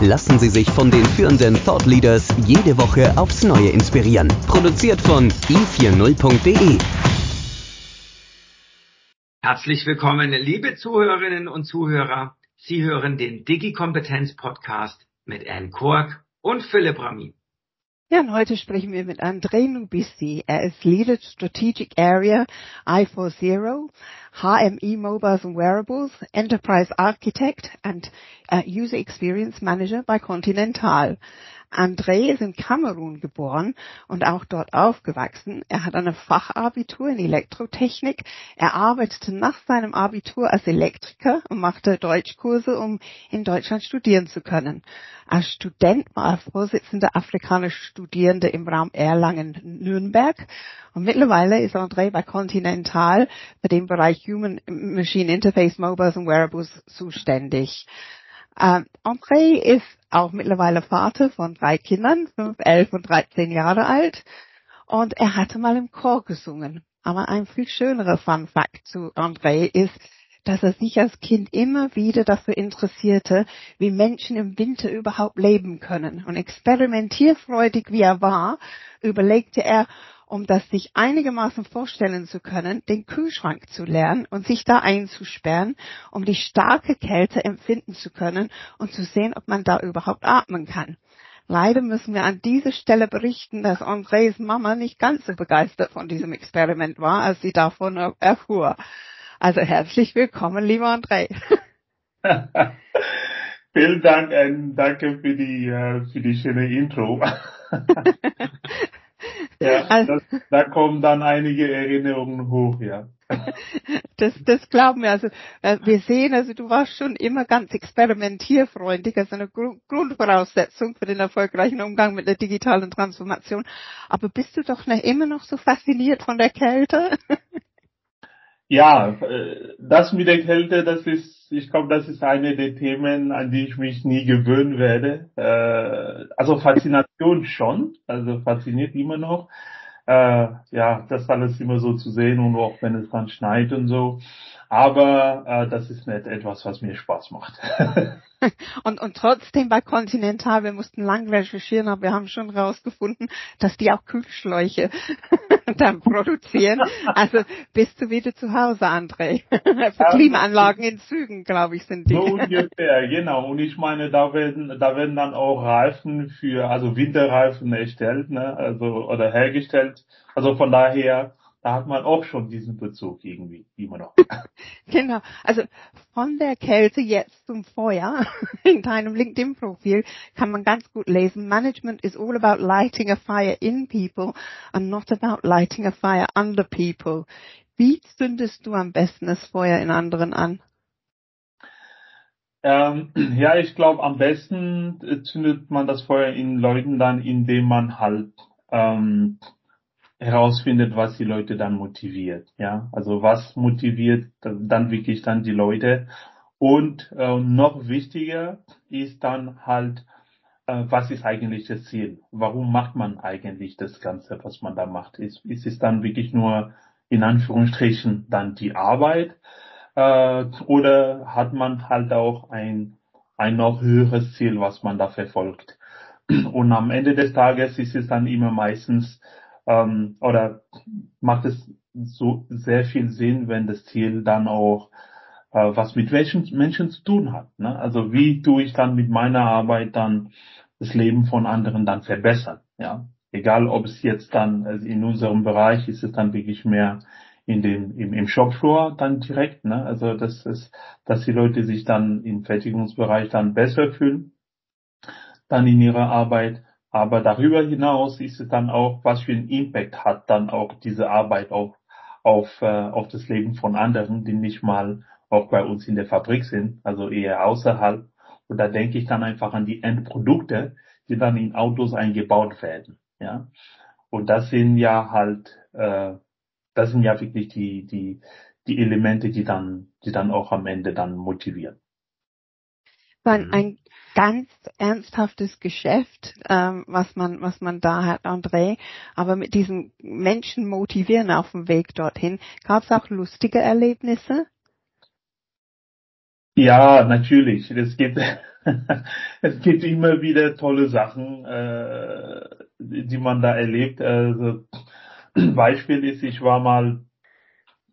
Lassen Sie sich von den führenden Thought Leaders jede Woche aufs Neue inspirieren. Produziert von i40.de. Herzlich willkommen, liebe Zuhörerinnen und Zuhörer. Sie hören den Digi-Kompetenz Podcast mit Anne Kork und Philipp Ramin. Ja, und heute sprechen wir mit André Nubissi. Er ist Leader Strategic Area I40, HME Mobiles and Wearables, Enterprise Architect and uh, User Experience Manager by Continental. André ist in Kamerun geboren und auch dort aufgewachsen. Er hat eine Fachabitur in Elektrotechnik. Er arbeitete nach seinem Abitur als Elektriker und machte Deutschkurse, um in Deutschland studieren zu können. Als Student war er Vorsitzender afrikanischer Studierende im Raum Erlangen-Nürnberg und mittlerweile ist André bei Continental bei dem Bereich Human Machine Interface Mobiles and Wearables zuständig. Ähm, André ist auch mittlerweile Vater von drei Kindern, fünf, elf und 13 Jahre alt. Und er hatte mal im Chor gesungen. Aber ein viel schönerer Fun Fact zu André ist, dass er sich als Kind immer wieder dafür interessierte, wie Menschen im Winter überhaupt leben können. Und experimentierfreudig wie er war, überlegte er, um das sich einigermaßen vorstellen zu können, den Kühlschrank zu lernen und sich da einzusperren, um die starke Kälte empfinden zu können und zu sehen, ob man da überhaupt atmen kann. Leider müssen wir an dieser Stelle berichten, dass Andres Mama nicht ganz so begeistert von diesem Experiment war, als sie davon erfuhr. Also herzlich willkommen, lieber André. Vielen Dank, und danke für die, äh, für die schöne Intro. Ja, also, das, da kommen dann einige Erinnerungen hoch, ja. Das, das glauben wir. Also äh, wir sehen, also du warst schon immer ganz experimentierfreundlich, also eine Gru Grundvoraussetzung für den erfolgreichen Umgang mit der digitalen Transformation. Aber bist du doch noch immer noch so fasziniert von der Kälte? Ja, äh, das mit der Kälte, das ist, ich glaube, das ist eine der Themen, an die ich mich nie gewöhnen werde. Äh, also Faszination schon, also fasziniert immer noch. Äh, ja, das alles immer so zu sehen und auch wenn es dann schneit und so. Aber äh, das ist nicht etwas, was mir Spaß macht. und, und trotzdem bei Continental, wir mussten lang recherchieren, aber wir haben schon rausgefunden, dass die auch Kühlschläuche dann produzieren. Also bist du wieder zu Hause, André. Für Klimaanlagen in Zügen, glaube ich, sind die. So ungefähr, genau. Und ich meine, da werden, da werden dann auch Reifen für, also Winterreifen erstellt, ne, also, oder hergestellt. Also von daher, da hat man auch schon diesen Bezug irgendwie immer noch. genau. Also von der Kälte jetzt zum Feuer in deinem LinkedIn-Profil kann man ganz gut lesen. Management is all about lighting a fire in people and not about lighting a fire under people. Wie zündest du am besten das Feuer in anderen an? Ähm, ja, ich glaube, am besten zündet man das Feuer in Leuten dann, indem man halt ähm, herausfindet, was die Leute dann motiviert. Ja, also was motiviert dann wirklich dann die Leute. Und äh, noch wichtiger ist dann halt, äh, was ist eigentlich das Ziel? Warum macht man eigentlich das Ganze, was man da macht? Ist, ist es dann wirklich nur in Anführungsstrichen dann die Arbeit? Äh, oder hat man halt auch ein, ein noch höheres Ziel, was man da verfolgt? Und am Ende des Tages ist es dann immer meistens ähm, oder macht es so sehr viel Sinn, wenn das Ziel dann auch äh, was mit welchen Menschen zu tun hat. Ne? Also wie tue ich dann mit meiner Arbeit dann das Leben von anderen dann verbessern? Ja, egal ob es jetzt dann also in unserem Bereich ist es dann wirklich mehr in den im, im Shopfloor dann direkt. Ne? Also das ist, dass die Leute sich dann im Fertigungsbereich dann besser fühlen, dann in ihrer Arbeit aber darüber hinaus ist es dann auch, was für einen Impact hat dann auch diese Arbeit auf, auf, äh, auf das Leben von anderen, die nicht mal auch bei uns in der Fabrik sind, also eher außerhalb. Und da denke ich dann einfach an die Endprodukte, die dann in Autos eingebaut werden. Ja. Und das sind ja halt, äh, das sind ja wirklich die, die, die Elemente, die dann, die dann auch am Ende dann motivieren. Ein, mhm. ein ganz ernsthaftes Geschäft, ähm, was man, was man da hat, André. Aber mit diesen Menschen motivieren auf dem Weg dorthin. Gab es auch lustige Erlebnisse? Ja, natürlich. Es gibt, es gibt immer wieder tolle Sachen, äh, die man da erlebt. Also, Beispiel ist, ich war mal,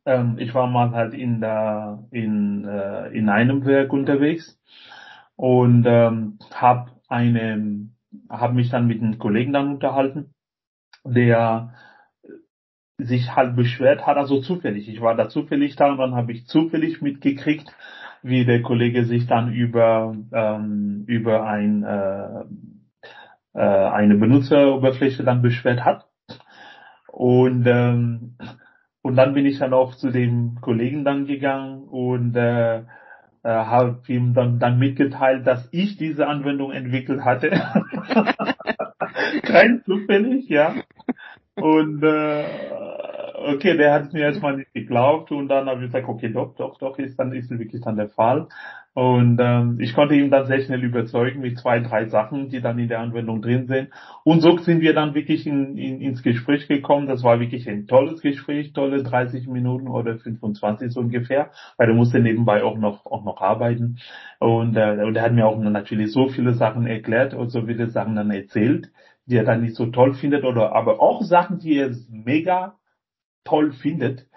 ähm, ich war mal halt in der, in, äh, in einem Werk unterwegs und ähm, habe eine, habe mich dann mit einem Kollegen dann unterhalten, der sich halt beschwert hat, also zufällig. Ich war da zufällig da und dann habe ich zufällig mitgekriegt, wie der Kollege sich dann über ähm, über ein äh, äh, eine Benutzeroberfläche dann beschwert hat und ähm, und dann bin ich dann auch zu dem Kollegen dann gegangen und äh, äh, habe ihm dann, dann mitgeteilt, dass ich diese Anwendung entwickelt hatte. Kein zufällig, ja. Und äh, okay, der hat mir erstmal nicht geglaubt und dann habe ich gesagt, okay, doch, doch, doch, ist dann ist wirklich dann der Fall. Und ähm, ich konnte ihn dann sehr schnell überzeugen mit zwei, drei Sachen, die dann in der Anwendung drin sind. Und so sind wir dann wirklich in, in, ins Gespräch gekommen. Das war wirklich ein tolles Gespräch, tolle 30 Minuten oder 25 so ungefähr, weil er musste nebenbei auch noch auch noch arbeiten. Und, äh, und er hat mir auch natürlich so viele Sachen erklärt und so viele Sachen dann erzählt, die er dann nicht so toll findet oder aber auch Sachen, die er mega toll findet.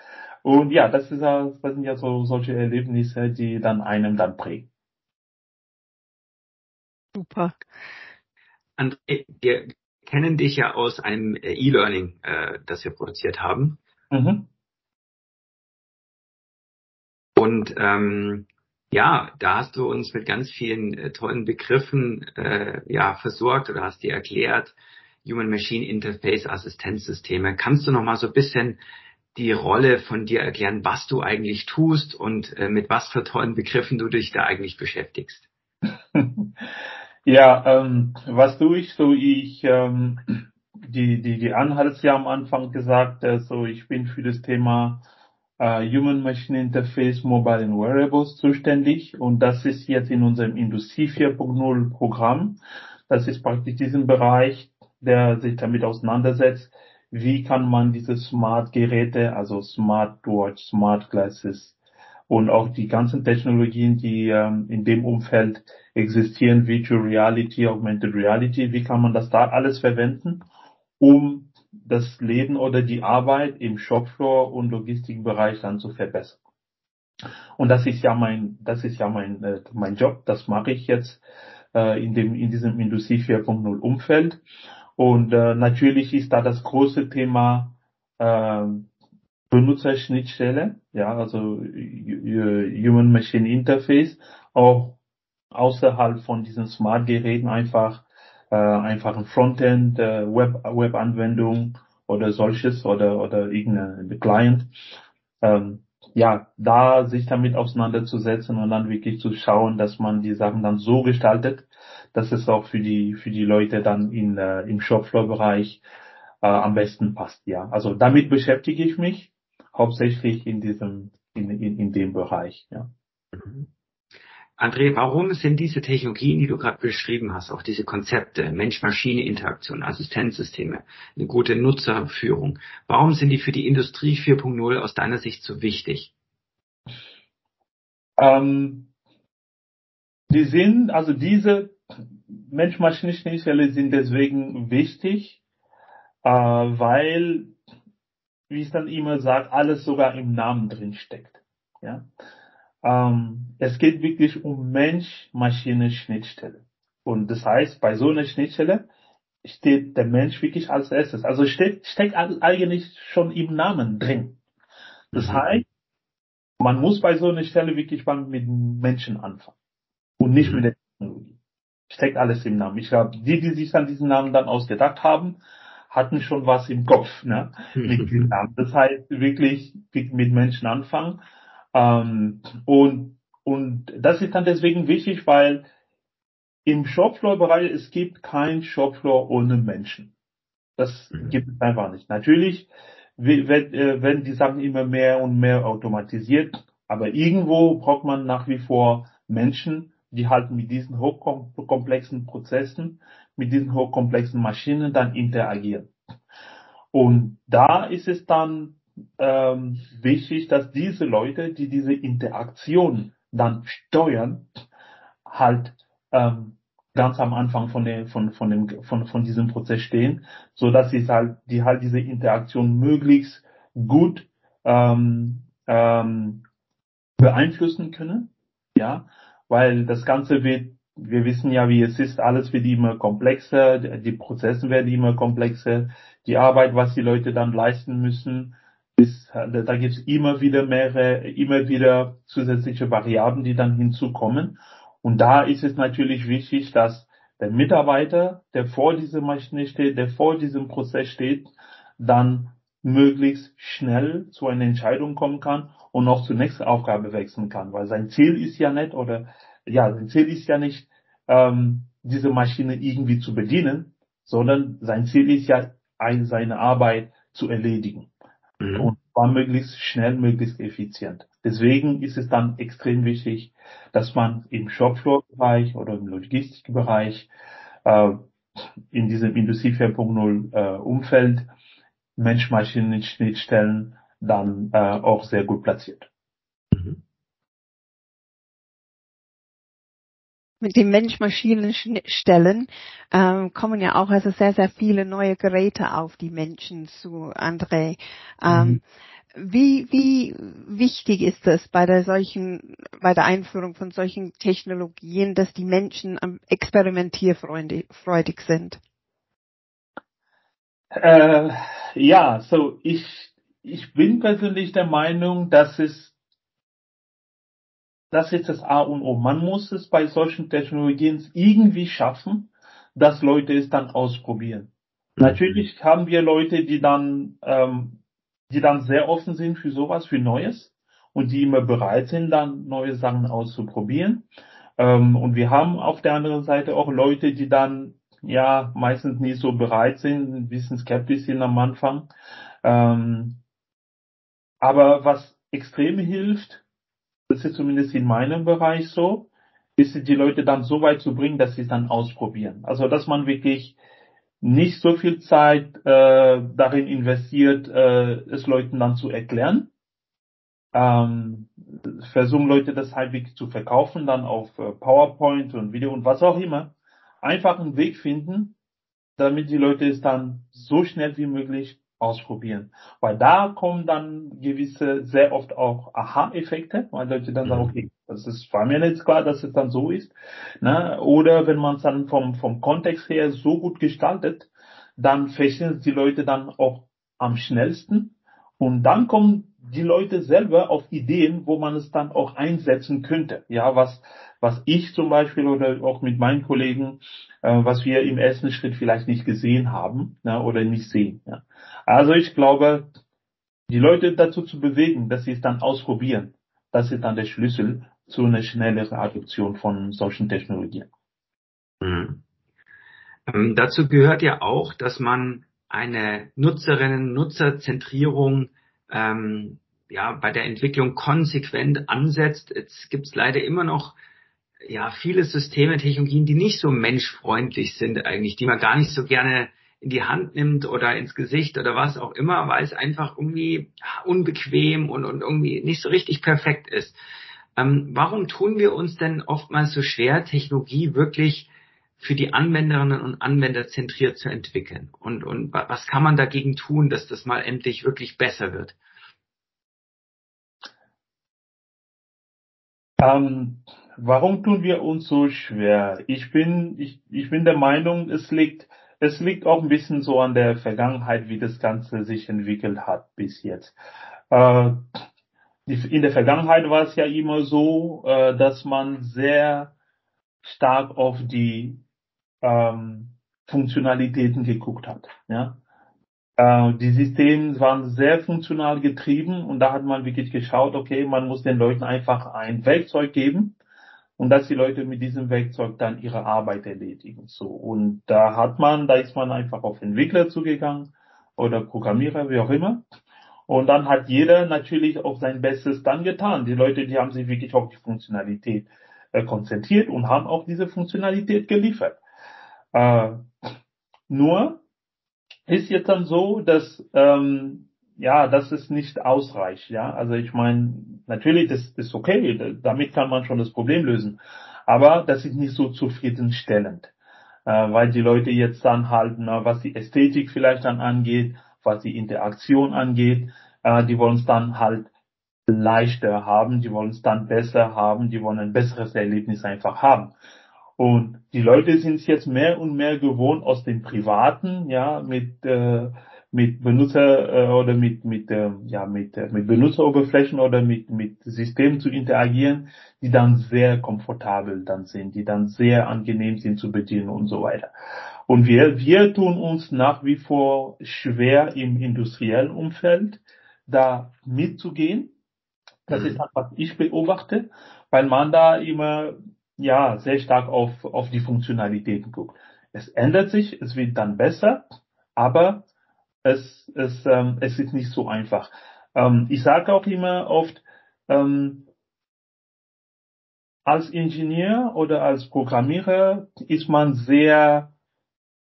Und ja, das ist ja, das sind ja so solche Erlebnisse, die dann einem dann prägen. Super. André, wir kennen dich ja aus einem äh, E-Learning, äh, das wir produziert haben. Mhm. Und ähm, ja, da hast du uns mit ganz vielen äh, tollen Begriffen äh, ja versorgt oder hast dir erklärt, Human-Machine Interface Assistenzsysteme. Kannst du noch mal so ein bisschen die Rolle von dir erklären, was du eigentlich tust und äh, mit was für tollen Begriffen du dich da eigentlich beschäftigst? Ja, ähm, was tue ich so? Ich ähm, die die die Anhalt ja am Anfang gesagt, äh, so ich bin für das Thema äh, Human Machine Interface Mobile and Wearables zuständig und das ist jetzt in unserem Industrie 4.0 Programm. Das ist praktisch diesen Bereich, der sich damit auseinandersetzt, wie kann man diese Smart Geräte, also Smart Watch, Smart Glasses und auch die ganzen Technologien, die ähm, in dem Umfeld existieren, Virtual Reality, Augmented Reality, wie kann man das da alles verwenden, um das Leben oder die Arbeit im Shopfloor und Logistikbereich dann zu verbessern. Und das ist ja mein, das ist ja mein, äh, mein Job, das mache ich jetzt äh, in dem, in diesem Industrie 4.0 Umfeld. Und äh, natürlich ist da das große Thema äh, Benutzerschnittstelle, ja, also Human Machine Interface, auch außerhalb von diesen Smart-Geräten einfach äh, einfach ein Frontend, äh, Web Web-Anwendung oder solches oder oder irgendeine Client. Ähm, ja, da sich damit auseinanderzusetzen und dann wirklich zu schauen, dass man die Sachen dann so gestaltet, dass es auch für die für die Leute dann in äh, im Shopfloor-Bereich äh, am besten passt. Ja, also damit beschäftige ich mich hauptsächlich in diesem in, in, in dem Bereich. Ja. Mhm. André, warum sind diese Technologien, die du gerade beschrieben hast, auch diese Konzepte, Mensch-Maschine-Interaktion, Assistenzsysteme, eine gute Nutzerführung, warum sind die für die Industrie 4.0 aus deiner Sicht so wichtig? Ähm, die sind, also diese Mensch-Maschine-Schnittstelle sind deswegen wichtig, äh, weil, wie ich dann immer sage, alles sogar im Namen drin steckt. Ja? Ähm, es geht wirklich um Mensch-Maschine-Schnittstelle. Und das heißt, bei so einer Schnittstelle steht der Mensch wirklich als erstes. Also steht, steckt eigentlich schon im Namen drin. Das mhm. heißt, man muss bei so einer Stelle wirklich mal mit Menschen anfangen. Und nicht mhm. mit der Technologie. Steckt alles im Namen. Ich glaube, die, die sich an diesen Namen dann ausgedacht haben, hatten schon was im Kopf, ne? Mit diesem Namen. Das heißt, wirklich mit Menschen anfangen. Ähm, und, und das ist dann deswegen wichtig, weil im Shopfloor-Bereich, es gibt kein Shopfloor ohne Menschen. Das Mhm. gibt es einfach nicht. Natürlich äh, werden die Sachen immer mehr und mehr automatisiert, aber irgendwo braucht man nach wie vor Menschen, die halt mit diesen hochkomplexen Prozessen, mit diesen hochkomplexen Maschinen dann interagieren. Und da ist es dann ähm, wichtig, dass diese Leute, die diese Interaktion dann steuern, halt ähm, ganz am Anfang von dem von von dem von von diesem Prozess stehen, so dass sie halt die halt diese Interaktion möglichst gut ähm, ähm, beeinflussen können, ja, weil das Ganze wird, wir wissen ja, wie es ist, alles wird immer komplexer, die Prozesse werden immer komplexer, die Arbeit, was die Leute dann leisten müssen, ist, da gibt es immer wieder mehrere, immer wieder zusätzliche Variablen, die dann hinzukommen. Und da ist es natürlich wichtig, dass der Mitarbeiter, der vor dieser Maschine steht, der vor diesem Prozess steht, dann möglichst schnell zu einer Entscheidung kommen kann und auch zur nächsten Aufgabe wechseln kann. Weil sein Ziel ist ja nicht, oder ja, sein Ziel ist ja nicht, ähm, diese Maschine irgendwie zu bedienen, sondern sein Ziel ist ja, ein, seine Arbeit zu erledigen. Mhm. Und zwar möglichst schnell, möglichst effizient. Deswegen ist es dann extrem wichtig, dass man im Shopfloor-Bereich oder im Logistikbereich äh, in diesem Industrie 4.0 äh, Umfeld Mensch-Maschinen-Schnittstellen dann äh, auch sehr gut platziert. Mit den Mensch-Maschinen-Stellen ähm, kommen ja auch also sehr, sehr viele neue Geräte auf die Menschen zu, André. Ähm, wie, wie wichtig ist es bei der solchen, bei der Einführung von solchen Technologien, dass die Menschen am experimentierfreudig sind? Äh, ja, so ich, ich bin persönlich der Meinung, dass es das ist das A und O. Man muss es bei solchen Technologien irgendwie schaffen, dass Leute es dann ausprobieren. Natürlich haben wir Leute, die dann, ähm, die dann sehr offen sind für sowas, für Neues und die immer bereit sind, dann neue Sachen auszuprobieren. Ähm, und wir haben auf der anderen Seite auch Leute, die dann ja meistens nicht so bereit sind, ein bisschen skeptisch sind am Anfang. Ähm, aber was extrem hilft, das ist zumindest in meinem Bereich so, ist die Leute dann so weit zu bringen, dass sie es dann ausprobieren. Also dass man wirklich nicht so viel Zeit äh, darin investiert, äh, es Leuten dann zu erklären. Ähm, versuchen Leute das wirklich zu verkaufen, dann auf äh, PowerPoint und Video und was auch immer. Einfach einen Weg finden, damit die Leute es dann so schnell wie möglich ausprobieren. Weil da kommen dann gewisse, sehr oft auch Aha-Effekte, weil Leute dann sagen, okay, das ist, war mir nicht klar, dass es dann so ist. Ne? Oder wenn man es dann vom, vom Kontext her so gut gestaltet, dann verstehen die Leute dann auch am schnellsten. Und dann kommen die Leute selber auf Ideen, wo man es dann auch einsetzen könnte. Ja, was, was ich zum Beispiel oder auch mit meinen Kollegen, äh, was wir im ersten Schritt vielleicht nicht gesehen haben ne, oder nicht sehen. Ja. Also ich glaube, die Leute dazu zu bewegen, dass sie es dann ausprobieren, das ist dann der Schlüssel zu einer schnelleren Adoption von solchen Technologien. Mhm. Ähm, dazu gehört ja auch, dass man eine Nutzerinnen-Nutzerzentrierung ähm, ja, bei der Entwicklung konsequent ansetzt. Jetzt gibt es leider immer noch ja, viele Systeme, Technologien, die nicht so menschfreundlich sind eigentlich, die man gar nicht so gerne in die Hand nimmt oder ins Gesicht oder was auch immer, weil es einfach irgendwie unbequem und, und irgendwie nicht so richtig perfekt ist. Ähm, warum tun wir uns denn oftmals so schwer, Technologie wirklich für die Anwenderinnen und Anwender zentriert zu entwickeln? Und, und was kann man dagegen tun, dass das mal endlich wirklich besser wird? Ähm, warum tun wir uns so schwer? Ich bin, ich, ich bin der Meinung, es liegt, es liegt auch ein bisschen so an der Vergangenheit, wie das Ganze sich entwickelt hat bis jetzt. Äh, in der Vergangenheit war es ja immer so, äh, dass man sehr stark auf die ähm, Funktionalitäten geguckt hat. Äh, die Systeme waren sehr funktional getrieben und da hat man wirklich geschaut, okay, man muss den Leuten einfach ein Werkzeug geben, und dass die Leute mit diesem Werkzeug dann ihre Arbeit erledigen. So und da hat man, da ist man einfach auf Entwickler zugegangen oder Programmierer, wie auch immer. Und dann hat jeder natürlich auch sein Bestes dann getan. Die Leute, die haben sich wirklich auf die Funktionalität äh, konzentriert und haben auch diese Funktionalität geliefert. Äh, nur ist jetzt dann so, dass ähm, ja, das ist nicht ausreicht. Ja, also ich meine, natürlich, das ist okay, damit kann man schon das Problem lösen, aber das ist nicht so zufriedenstellend, äh, weil die Leute jetzt dann halt, na, was die Ästhetik vielleicht dann angeht, was die Interaktion angeht, äh, die wollen es dann halt leichter haben, die wollen es dann besser haben, die wollen ein besseres Erlebnis einfach haben. Und die Leute sind es jetzt mehr und mehr gewohnt aus dem Privaten, ja, mit äh, mit Benutzer äh, oder mit mit äh, ja mit äh, mit Benutzeroberflächen oder mit mit Systemen zu interagieren, die dann sehr komfortabel dann sind, die dann sehr angenehm sind zu bedienen und so weiter. Und wir wir tun uns nach wie vor schwer im industriellen Umfeld da mitzugehen. Das mhm. ist das, was ich beobachte, weil man da immer ja sehr stark auf auf die Funktionalitäten guckt. Es ändert sich, es wird dann besser, aber es, es, ähm, es ist nicht so einfach. Ähm, ich sage auch immer oft, ähm, als Ingenieur oder als Programmierer ist man sehr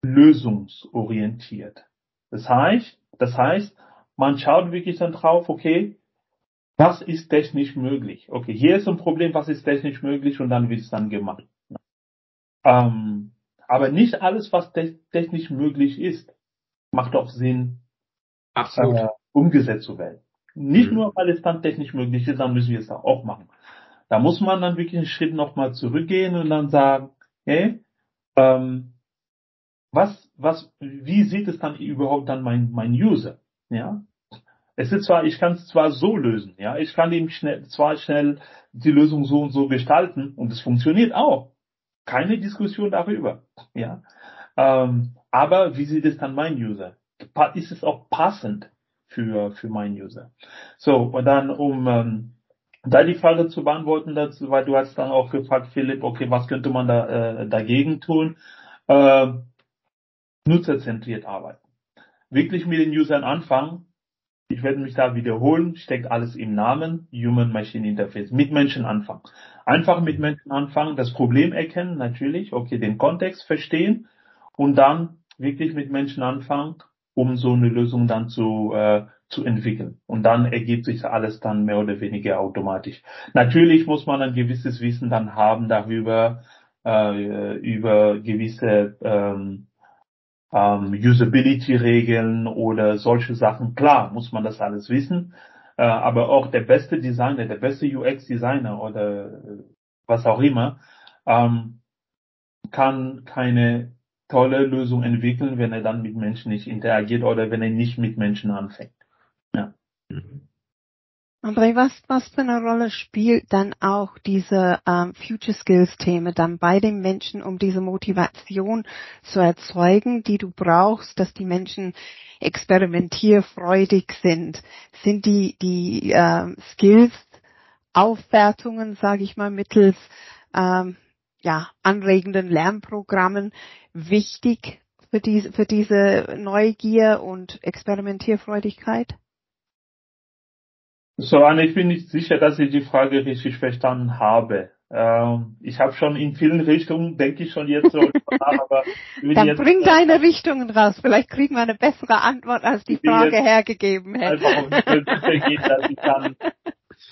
lösungsorientiert. Das heißt, das heißt, man schaut wirklich dann drauf, okay, was ist technisch möglich? Okay, hier ist ein Problem, was ist technisch möglich und dann wird es dann gemacht. Ähm, aber nicht alles, was te technisch möglich ist, macht auch Sinn, Absolut. Äh, umgesetzt zu werden. Nicht mhm. nur, weil es dann technisch möglich ist, dann müssen wir es da auch machen. Da muss man dann wirklich einen Schritt nochmal zurückgehen und dann sagen, hey, ähm, was, was, wie sieht es dann überhaupt dann mein, mein User? Ja, es ist zwar, ich kann es zwar so lösen, ja, ich kann ihm schnell, zwar schnell die Lösung so und so gestalten und es funktioniert auch. Keine Diskussion darüber, ja. Ähm, aber wie sieht es dann mein User? Ist es auch passend für, für meinen User? So, und dann, um ähm, da die Frage zu beantworten dazu, weil du hast dann auch gefragt, Philipp, okay, was könnte man da äh, dagegen tun? Äh, nutzerzentriert arbeiten. Wirklich mit den Usern anfangen. Ich werde mich da wiederholen, steckt alles im Namen, Human-Machine Interface. Mit Menschen anfangen. Einfach mit Menschen anfangen, das Problem erkennen, natürlich, okay, den Kontext verstehen und dann wirklich mit Menschen anfangen, um so eine Lösung dann zu, äh, zu entwickeln. Und dann ergibt sich alles dann mehr oder weniger automatisch. Natürlich muss man ein gewisses Wissen dann haben darüber, äh, über gewisse ähm, ähm, Usability-Regeln oder solche Sachen. Klar, muss man das alles wissen. Äh, aber auch der beste Designer, der beste UX-Designer oder was auch immer, ähm, kann keine tolle Lösung entwickeln, wenn er dann mit Menschen nicht interagiert oder wenn er nicht mit Menschen anfängt. Ja. Mhm. André, was, was für eine Rolle spielt dann auch diese ähm, Future Skills Themen dann bei den Menschen, um diese Motivation zu erzeugen, die du brauchst, dass die Menschen experimentierfreudig sind? Sind die, die ähm, Skills Aufwertungen, sage ich mal, mittels ähm, ja, anregenden Lernprogrammen wichtig für diese, für diese Neugier und Experimentierfreudigkeit? So, Anne, ich bin nicht sicher, dass ich die Frage richtig verstanden habe. Ähm, ich habe schon in vielen Richtungen, denke ich schon jetzt so aber Dann jetzt, bring deine Richtungen raus. Vielleicht kriegen wir eine bessere Antwort, als die Frage hergegeben hätte. Einfach um geht, dass ich dann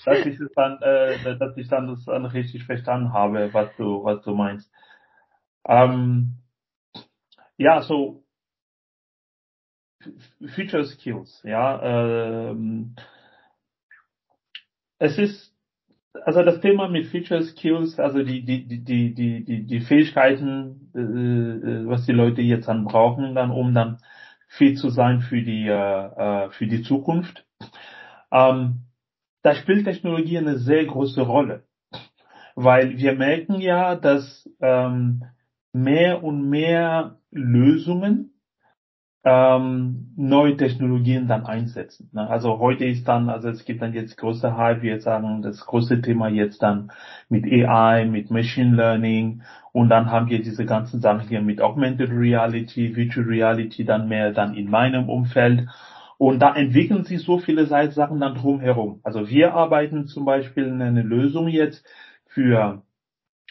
dass ich es dann, äh, dass ich dann das dann richtig verstanden habe, was du, was du meinst. Ähm, ja, so Future Skills, ja. Ähm, es ist also das Thema mit Feature Skills, also die die die die die die, Fähigkeiten, äh, was die Leute jetzt dann brauchen, dann um dann fit zu sein für die äh, für die Zukunft. Ähm, da spielt Technologie eine sehr große Rolle, weil wir merken ja, dass ähm, mehr und mehr Lösungen ähm, neue Technologien dann einsetzen. Ne? Also heute ist dann, also es gibt dann jetzt größte Hype, wir sagen, das größte Thema jetzt dann mit AI, mit Machine Learning und dann haben wir diese ganzen Sachen hier mit Augmented Reality, Virtual Reality dann mehr dann in meinem Umfeld. Und da entwickeln sich so viele Sachen dann drumherum. Also wir arbeiten zum Beispiel eine Lösung jetzt für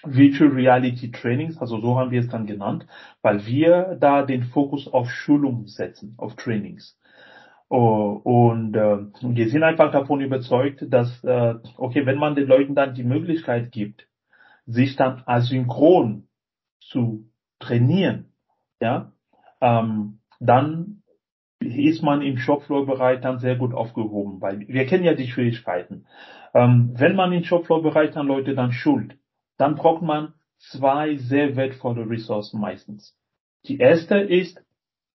Virtual Reality Trainings, also so haben wir es dann genannt, weil wir da den Fokus auf Schulung setzen, auf Trainings. Oh, und äh, wir sind einfach davon überzeugt, dass, äh, okay, wenn man den Leuten dann die Möglichkeit gibt, sich dann asynchron zu trainieren, ja, ähm, dann ist man im Shopfloor-Bereich dann sehr gut aufgehoben, weil wir kennen ja die Schwierigkeiten. Ähm, wenn man im Shopfloor-Bereich dann Leute dann schult, dann braucht man zwei sehr wertvolle Ressourcen meistens. Die erste ist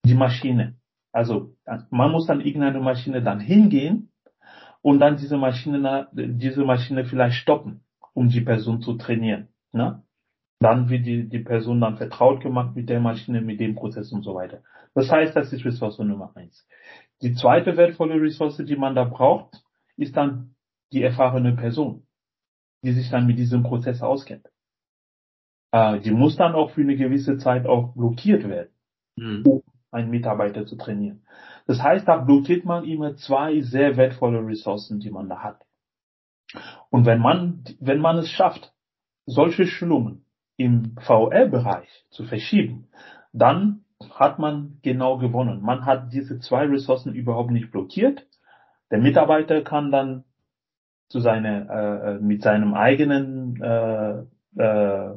die Maschine. Also man muss dann irgendeine Maschine dann hingehen und dann diese Maschine, diese Maschine vielleicht stoppen, um die Person zu trainieren. Ne? Dann wird die, die Person dann vertraut gemacht mit der Maschine, mit dem Prozess und so weiter. Das heißt, das ist Ressource Nummer eins. Die zweite wertvolle Ressource, die man da braucht, ist dann die erfahrene Person die sich dann mit diesem Prozess auskennt. Äh, die muss dann auch für eine gewisse Zeit auch blockiert werden, mhm. um einen Mitarbeiter zu trainieren. Das heißt, da blockiert man immer zwei sehr wertvolle Ressourcen, die man da hat. Und wenn man, wenn man es schafft, solche Schulungen im VR-Bereich zu verschieben, dann hat man genau gewonnen. Man hat diese zwei Ressourcen überhaupt nicht blockiert. Der Mitarbeiter kann dann zu seiner, äh, äh, mit seinem eigenen äh, äh,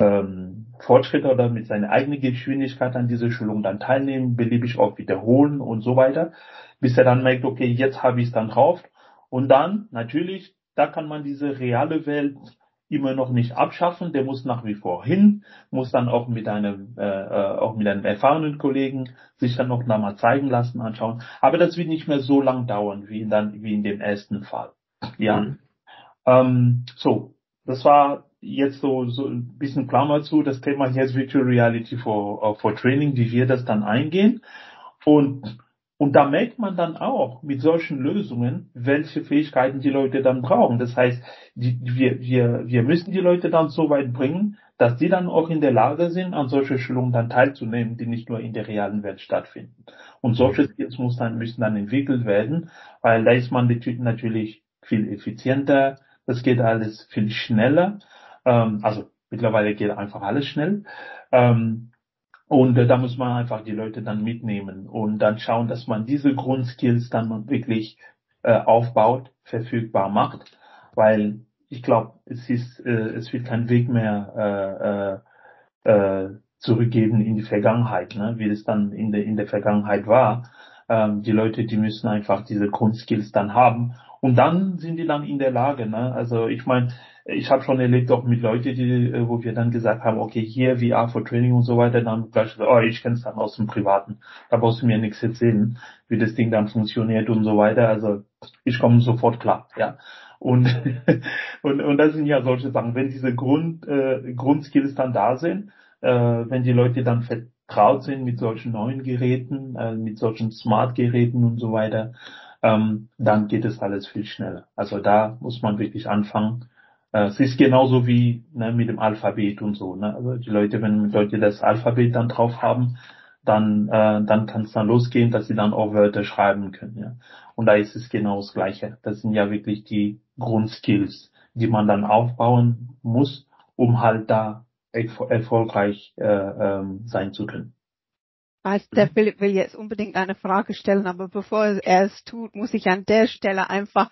ähm, Fortschritt oder mit seiner eigenen Geschwindigkeit an dieser Schulung dann teilnehmen, beliebig auch wiederholen und so weiter, bis er dann merkt, okay, jetzt habe ich es dann drauf. Und dann natürlich, da kann man diese reale Welt immer noch nicht abschaffen, der muss nach wie vor hin, muss dann auch mit einem äh, äh auch mit einem erfahrenen Kollegen sich dann noch mal zeigen lassen, anschauen. Aber das wird nicht mehr so lang dauern wie in dann wie in dem ersten Fall. Ja. Mhm. Ähm, so, das war jetzt so, so ein bisschen Klammer zu, das Thema ist Virtual Reality for, uh, for Training, wie wir das dann eingehen. Und, und da merkt man dann auch mit solchen Lösungen, welche Fähigkeiten die Leute dann brauchen. Das heißt, die, wir, wir, wir müssen die Leute dann so weit bringen, dass die dann auch in der Lage sind, an solche Schulungen dann teilzunehmen, die nicht nur in der realen Welt stattfinden. Und solche Skills muss dann, müssen dann entwickelt werden, weil da ist man natürlich viel effizienter, das geht alles viel schneller. Ähm, also mittlerweile geht einfach alles schnell. Ähm, und äh, da muss man einfach die Leute dann mitnehmen und dann schauen, dass man diese Grundskills dann wirklich äh, aufbaut, verfügbar macht, weil ich glaube, es ist, äh, es wird kein Weg mehr äh, äh, äh, zurückgeben in die Vergangenheit, ne? wie es dann in der in der Vergangenheit war. Ähm, die Leute, die müssen einfach diese Grundskills dann haben und dann sind die dann in der Lage, ne? Also ich meine, ich habe schon erlebt auch mit Leuten, die, äh, wo wir dann gesagt haben, okay, hier VR for Training und so weiter, dann gleich, oh, ich kenne es dann aus dem Privaten. Da brauchst du mir nichts erzählen, wie das Ding dann funktioniert und so weiter. Also ich komme sofort klar, ja. Und, und, und das sind ja solche Sachen. Wenn diese Grund, äh, Grundskills dann da sind, äh, wenn die Leute dann vertraut sind mit solchen neuen Geräten, äh, mit solchen Smart-Geräten und so weiter, ähm, dann geht es alles viel schneller. Also da muss man wirklich anfangen. Äh, es ist genauso wie ne, mit dem Alphabet und so. Ne? Also die Leute, wenn Leute das Alphabet dann drauf haben, dann, äh, dann kann es dann losgehen, dass sie dann auch Wörter schreiben können. Ja? Und da ist es genau das Gleiche. Das sind ja wirklich die Grundskills, die man dann aufbauen muss, um halt da erfolgreich äh, ähm, sein zu können weiß, der mhm. Philipp will jetzt unbedingt eine Frage stellen, aber bevor er es tut, muss ich an der Stelle einfach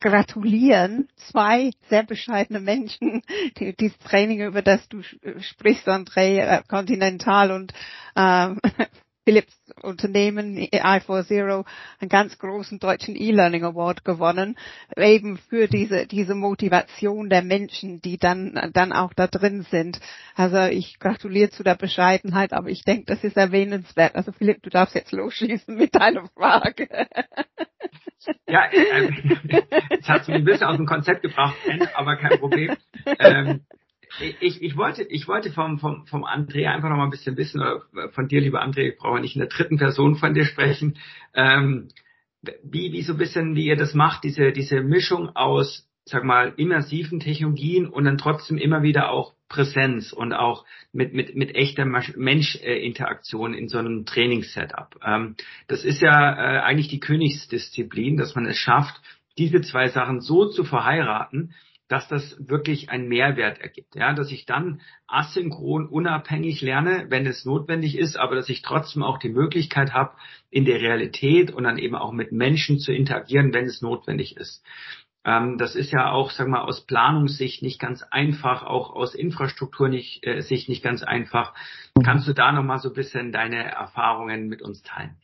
gratulieren. Zwei sehr bescheidene Menschen, die, dieses Training, über das du sprichst, André, äh, Continental und äh, Philips Unternehmen i4Zero einen ganz großen deutschen E-Learning Award gewonnen, eben für diese, diese Motivation der Menschen, die dann, dann auch da drin sind. Also ich gratuliere zu der Bescheidenheit, aber ich denke, das ist erwähnenswert. Also Philipp, du darfst jetzt losschießen mit deiner Frage. Ja, äh, das hat mich ein bisschen aus dem Konzept gebracht, aber kein Problem. Ähm, ich, ich wollte, ich wollte vom, vom, vom André einfach noch mal ein bisschen wissen, oder von dir, lieber André, ich brauche nicht in der dritten Person von dir sprechen, ähm, wie, wie so ein bisschen, wie ihr das macht, diese, diese Mischung aus, sag mal, immersiven Technologien und dann trotzdem immer wieder auch Präsenz und auch mit, mit, mit echter Mensch-Interaktion in so einem Trainingssetup. Ähm, das ist ja äh, eigentlich die Königsdisziplin, dass man es schafft, diese zwei Sachen so zu verheiraten, dass das wirklich einen Mehrwert ergibt. Ja, dass ich dann asynchron unabhängig lerne, wenn es notwendig ist, aber dass ich trotzdem auch die Möglichkeit habe, in der Realität und dann eben auch mit Menschen zu interagieren, wenn es notwendig ist. Ähm, das ist ja auch, wir mal, aus Planungssicht nicht ganz einfach, auch aus Infrastruktur nicht, äh, Sicht nicht ganz einfach. Kannst du da nochmal so ein bisschen deine Erfahrungen mit uns teilen?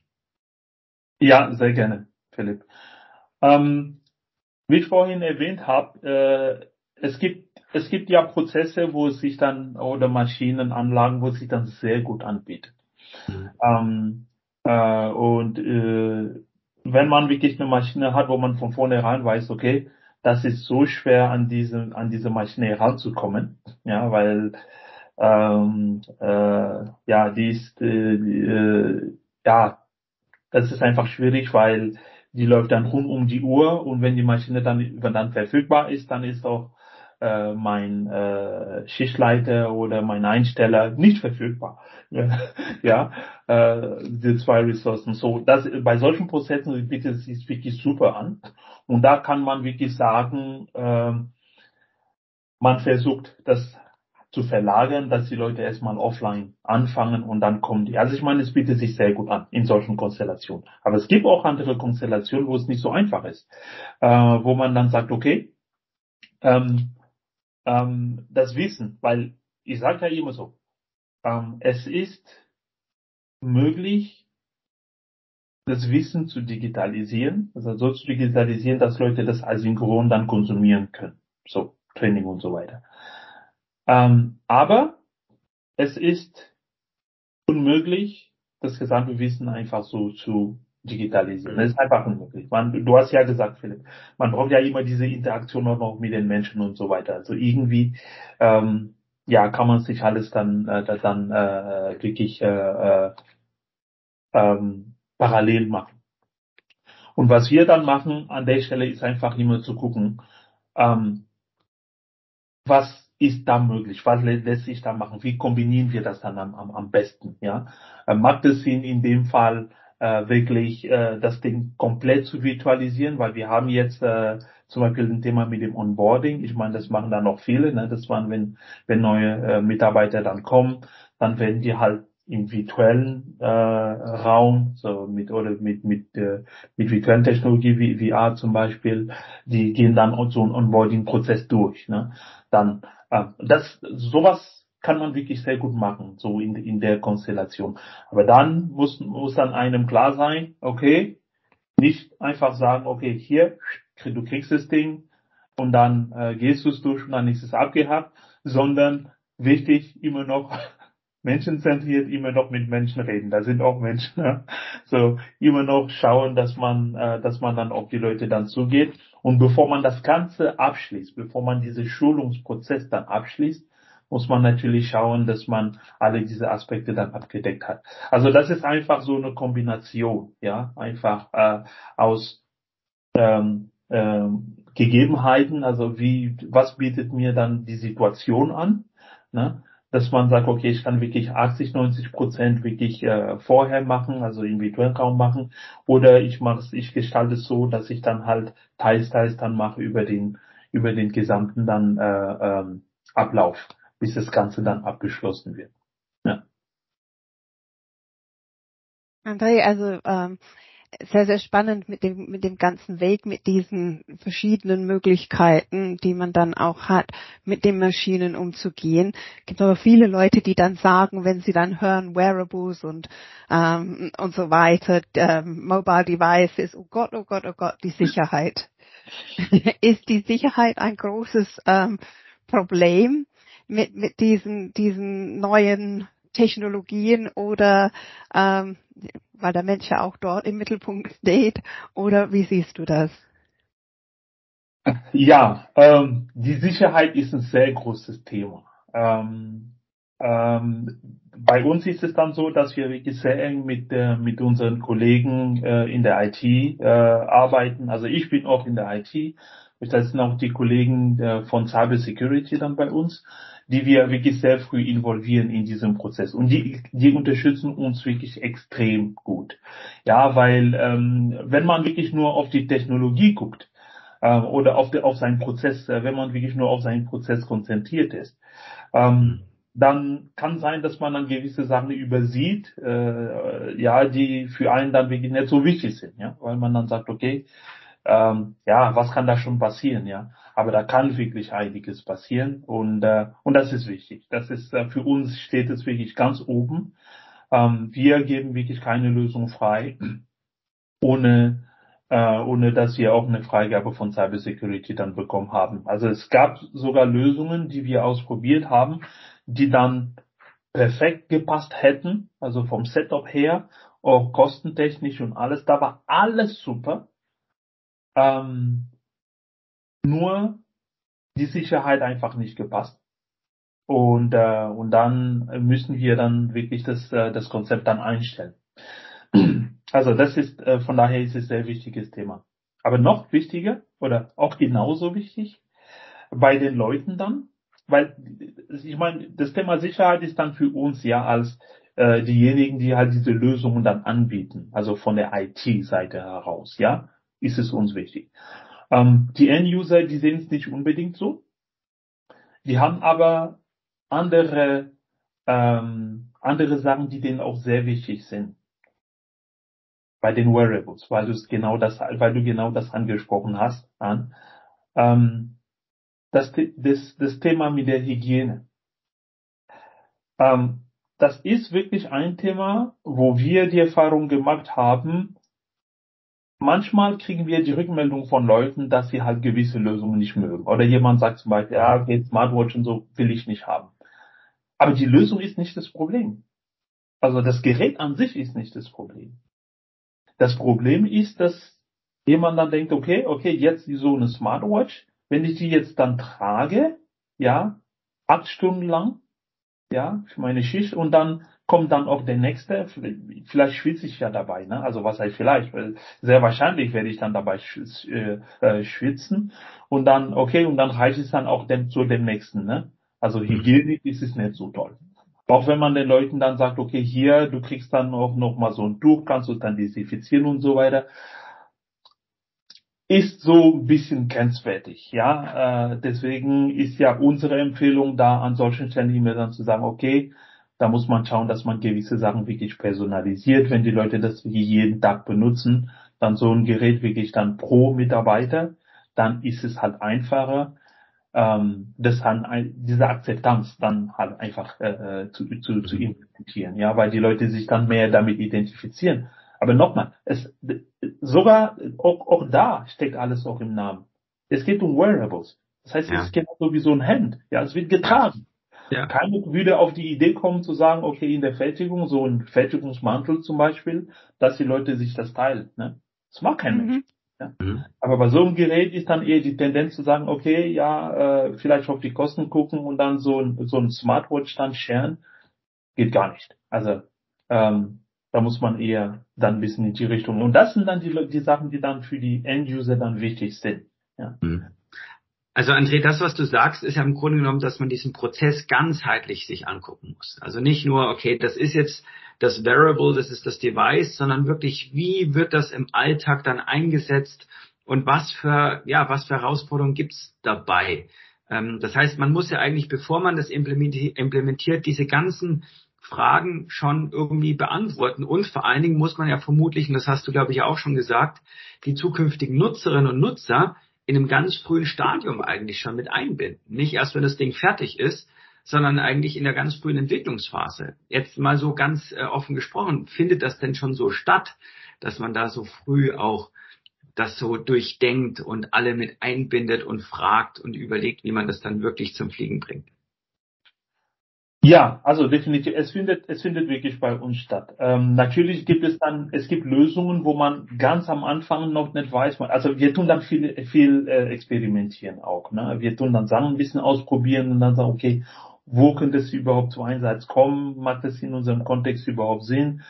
Ja, sehr gerne, Philipp. Ähm, wie ich vorhin erwähnt habe, äh, es gibt es gibt ja Prozesse, wo es sich dann oder Maschinenanlagen, wo es sich dann sehr gut anbietet. Mhm. Ähm, äh, und äh, wenn man wirklich eine Maschine hat, wo man von vornherein weiß, okay, das ist so schwer an diese an diese Maschine heranzukommen, ja, weil ähm, äh, ja, die ist äh, äh, ja, das ist einfach schwierig, weil die läuft dann rund um die Uhr und wenn die Maschine dann, dann verfügbar ist, dann ist auch äh, mein äh, Schichtleiter oder mein Einsteller nicht verfügbar. ja, äh, die zwei Ressourcen. So, das bei solchen Prozessen bietet es sich wirklich super an. Und da kann man wirklich sagen, äh, man versucht das zu verlagern, dass die Leute erstmal offline anfangen und dann kommen die. Also ich meine, es bietet sich sehr gut an in solchen Konstellationen. Aber es gibt auch andere Konstellationen, wo es nicht so einfach ist, äh, wo man dann sagt, okay, ähm, ähm, das Wissen, weil ich sage ja immer so, ähm, es ist möglich, das Wissen zu digitalisieren, also so zu digitalisieren, dass Leute das asynchron dann konsumieren können. So, Training und so weiter. Ähm, aber es ist unmöglich, das gesamte Wissen einfach so zu digitalisieren. Das ist einfach unmöglich. Man, du hast ja gesagt, Philipp, man braucht ja immer diese Interaktion auch mit den Menschen und so weiter. Also irgendwie, ähm, ja, kann man sich alles dann, äh, dann äh, wirklich äh, äh, ähm, parallel machen. Und was wir dann machen an der Stelle ist einfach immer zu gucken, ähm, was ist da möglich? Was lässt sich da machen? Wie kombinieren wir das dann am, am, am besten? Ja, äh, macht es Sinn in dem Fall äh, wirklich äh, das Ding komplett zu virtualisieren, weil wir haben jetzt äh, zum Beispiel ein Thema mit dem Onboarding. Ich meine, das machen dann noch viele. Ne? Das waren, wenn wenn neue äh, Mitarbeiter dann kommen, dann werden die halt im virtuellen äh, Raum, so mit oder mit mit äh, mit virtuellen Technologie wie VR zum Beispiel, die gehen dann so einen Onboarding-Prozess durch. Ne? Dann äh, das sowas kann man wirklich sehr gut machen, so in in der Konstellation. Aber dann muss muss dann einem klar sein, okay, nicht einfach sagen, okay, hier du kriegst das Ding und dann äh, gehst du es durch und dann ist es abgehabt, sondern wichtig immer noch menschenzentriert immer noch mit Menschen reden. Da sind auch Menschen. Ja? So immer noch schauen, dass man, äh, dass man dann auf die Leute dann zugeht. Und bevor man das Ganze abschließt, bevor man diesen Schulungsprozess dann abschließt, muss man natürlich schauen, dass man alle diese Aspekte dann abgedeckt hat. Also das ist einfach so eine Kombination, ja, einfach äh, aus ähm, ähm, Gegebenheiten, also wie, was bietet mir dann die Situation an, ne? Dass man sagt, okay, ich kann wirklich 80, 90 Prozent wirklich äh, vorher machen, also im virtuellen Raum machen, oder ich mache ich gestalte es so, dass ich dann halt teils, teils dann mache über den über den gesamten dann äh, ähm, Ablauf, bis das Ganze dann abgeschlossen wird. Ja. André, also ähm, sehr, sehr spannend mit dem, mit dem ganzen Weg, mit diesen verschiedenen Möglichkeiten, die man dann auch hat, mit den Maschinen umzugehen. Es gibt aber viele Leute, die dann sagen, wenn sie dann hören Wearables und, ähm, und so weiter, ähm, Mobile Devices, oh Gott, oh Gott, oh Gott, die Sicherheit. Ist die Sicherheit ein großes ähm, Problem mit, mit diesen, diesen neuen Technologien oder ähm, weil der Mensch ja auch dort im Mittelpunkt steht? Oder wie siehst du das? Ja, ähm, die Sicherheit ist ein sehr großes Thema. Ähm, ähm, bei uns ist es dann so, dass wir wirklich sehr eng mit, äh, mit unseren Kollegen äh, in der IT äh, arbeiten. Also ich bin auch in der IT. Das sind auch die Kollegen äh, von Cyber Security dann bei uns, die wir wirklich sehr früh involvieren in diesem Prozess. Und die, die unterstützen uns wirklich extrem gut. Ja, weil ähm, wenn man wirklich nur auf die Technologie guckt, äh, oder auf, auf seinen Prozess, äh, wenn man wirklich nur auf seinen Prozess konzentriert ist, ähm, dann kann sein, dass man dann gewisse Sachen übersieht, äh, ja, die für einen dann wirklich nicht so wichtig sind, ja, weil man dann sagt, okay, ähm, ja, was kann da schon passieren, ja, aber da kann wirklich einiges passieren und äh, und das ist wichtig. Das ist äh, für uns steht es wirklich ganz oben. Ähm, wir geben wirklich keine Lösung frei, ohne äh, ohne dass wir auch eine Freigabe von Cybersecurity dann bekommen haben. Also es gab sogar Lösungen, die wir ausprobiert haben, die dann perfekt gepasst hätten, also vom Setup her, auch kostentechnisch und alles, da war alles super. Ähm, nur die Sicherheit einfach nicht gepasst. Und, äh, und dann müssen wir dann wirklich das, äh, das Konzept dann einstellen. Also das ist, äh, von daher ist es sehr wichtiges Thema. Aber noch wichtiger oder auch genauso wichtig bei den Leuten dann, weil ich meine, das Thema Sicherheit ist dann für uns ja als äh, diejenigen, die halt diese Lösungen dann anbieten, also von der IT-Seite heraus, ja, ist es uns wichtig. Ähm, die End-User, die sehen es nicht unbedingt so. Die haben aber andere ähm, andere Sachen, die denen auch sehr wichtig sind bei den Wearables, weil du genau das, weil du genau das angesprochen hast, an. Ähm, das, das, das Thema mit der Hygiene. Ähm, das ist wirklich ein Thema, wo wir die Erfahrung gemacht haben, manchmal kriegen wir die Rückmeldung von Leuten, dass sie halt gewisse Lösungen nicht mögen. Oder jemand sagt zum Beispiel, ja, geht Smartwatch und so will ich nicht haben. Aber die Lösung ist nicht das Problem. Also das Gerät an sich ist nicht das Problem. Das Problem ist, dass jemand dann denkt, okay, okay, jetzt so eine Smartwatch, wenn ich die jetzt dann trage, ja, acht Stunden lang, ja, meine Schicht und dann kommt dann auch der nächste, vielleicht schwitze ich ja dabei, ne? Also was heißt vielleicht, sehr wahrscheinlich werde ich dann dabei äh, äh, schwitzen und dann, okay, und dann reicht es dann auch dem, zu dem nächsten, ne? Also mhm. Hygiene ist es nicht so toll. Auch wenn man den Leuten dann sagt, okay, hier, du kriegst dann auch noch mal so ein Tuch, kannst du dann desinfizieren und so weiter ist so ein bisschen grenzwertig, ja. Äh, deswegen ist ja unsere Empfehlung da an solchen Stellen immer dann zu sagen, okay, da muss man schauen, dass man gewisse Sachen wirklich personalisiert. Wenn die Leute das jeden Tag benutzen, dann so ein Gerät wirklich dann pro Mitarbeiter, dann ist es halt einfacher, ähm, das dann diese Akzeptanz dann halt einfach äh, äh zu, zu, zu implementieren, ja, weil die Leute sich dann mehr damit identifizieren. Aber nochmal, es, sogar, auch, auch da steckt alles auch im Namen. Es geht um Wearables. Das heißt, ja. es ist genauso wie so ein Hemd. Ja, es wird getragen. Ja. Keiner würde auf die Idee kommen zu sagen, okay, in der Fertigung, so ein Fertigungsmantel zum Beispiel, dass die Leute sich das teilen. Ne? Das mag kein mhm. Mensch. Ja? Mhm. Aber bei so einem Gerät ist dann eher die Tendenz zu sagen, okay, ja, äh, vielleicht auf die Kosten gucken und dann so ein, so ein Smartwatch dann scheren. Geht gar nicht. Also ähm, da muss man eher dann ein bisschen in die Richtung. Und das sind dann die, die Sachen, die dann für die End-User dann wichtig sind. Ja. Mhm. Also André, das, was du sagst, ist ja im Grunde genommen, dass man diesen Prozess ganzheitlich sich angucken muss. Also nicht nur, okay, das ist jetzt das Variable, das ist das Device, sondern wirklich, wie wird das im Alltag dann eingesetzt und was für, ja, was für Herausforderungen gibt's dabei? Ähm, das heißt, man muss ja eigentlich, bevor man das implementiert, diese ganzen Fragen schon irgendwie beantworten. Und vor allen Dingen muss man ja vermutlich, und das hast du, glaube ich, auch schon gesagt, die zukünftigen Nutzerinnen und Nutzer in einem ganz frühen Stadium eigentlich schon mit einbinden. Nicht erst, wenn das Ding fertig ist, sondern eigentlich in der ganz frühen Entwicklungsphase. Jetzt mal so ganz äh, offen gesprochen, findet das denn schon so statt, dass man da so früh auch das so durchdenkt und alle mit einbindet und fragt und überlegt, wie man das dann wirklich zum Fliegen bringt? Ja, also definitiv. Es findet, es findet wirklich bei uns statt. Ähm, natürlich gibt es dann, es gibt Lösungen, wo man ganz am Anfang noch nicht weiß. Also wir tun dann viel, viel äh, experimentieren auch. Ne? Wir tun dann Sachen ein bisschen ausprobieren und dann sagen, okay, wo könnte es überhaupt zu Einsatz kommen, macht es in unserem Kontext überhaupt Sinn.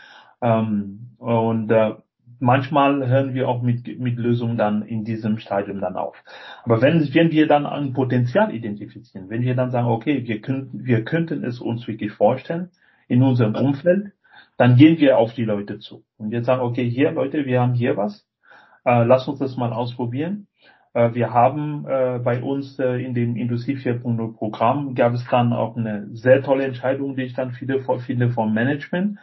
Ähm, und äh, manchmal hören wir auch mit, mit Lösungen dann in diesem Stadium dann auf. Aber wenn, wenn wir dann ein Potenzial identifizieren, wenn wir dann sagen, okay, wir könnten, wir könnten es uns wirklich vorstellen in unserem Umfeld, dann gehen wir auf die Leute zu. Und wir sagen, okay, hier Leute, wir haben hier was, äh, lass uns das mal ausprobieren. Äh, wir haben äh, bei uns äh, in dem Industrie 4.0 Programm gab es dann auch eine sehr tolle Entscheidung, die ich dann viele, viele vom Management,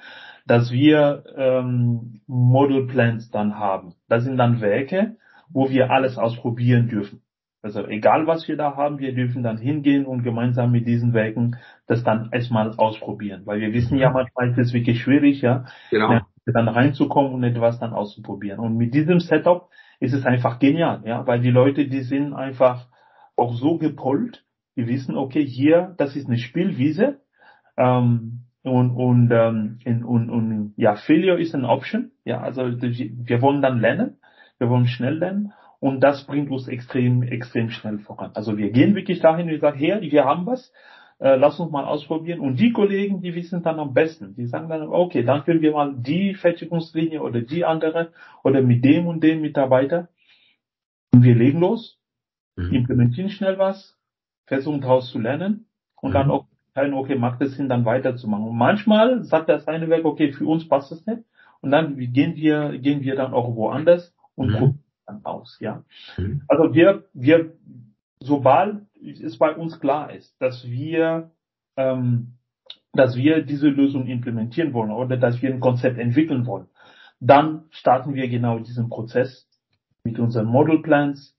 dass wir ähm, Model Plans dann haben. Das sind dann Werke, wo wir alles ausprobieren dürfen. Also egal was wir da haben, wir dürfen dann hingehen und gemeinsam mit diesen Werken das dann erstmal ausprobieren. Weil wir wissen ja manchmal ist es wirklich schwierig, ja, genau. dann reinzukommen und etwas dann auszuprobieren. Und mit diesem Setup ist es einfach genial, ja, weil die Leute, die sind einfach auch so gepollt, die wissen, okay, hier, das ist eine Spielwiese, ähm, und und, ähm, und und ja Failure ist eine Option. Ja also wir wollen dann lernen. Wir wollen schnell lernen. Und das bringt uns extrem extrem schnell voran. Also wir gehen wirklich dahin wir sagen her wir haben was. Äh, lass uns mal ausprobieren. Und die Kollegen die wissen dann am besten. Die sagen dann okay dann können wir mal die Fertigungslinie oder die andere oder mit dem und dem Mitarbeiter. Und wir legen los mhm. implementieren schnell was versuchen daraus zu lernen und mhm. dann auch entscheiden, okay, macht es Sinn, dann weiterzumachen. Und manchmal sagt das eine Werk, okay, für uns passt es nicht. Und dann gehen wir, gehen wir dann auch woanders und mhm. probieren dann aus, ja. Mhm. Also wir, wir, sobald es bei uns klar ist, dass wir, ähm, dass wir diese Lösung implementieren wollen oder dass wir ein Konzept entwickeln wollen, dann starten wir genau diesen Prozess mit unseren Model Plans,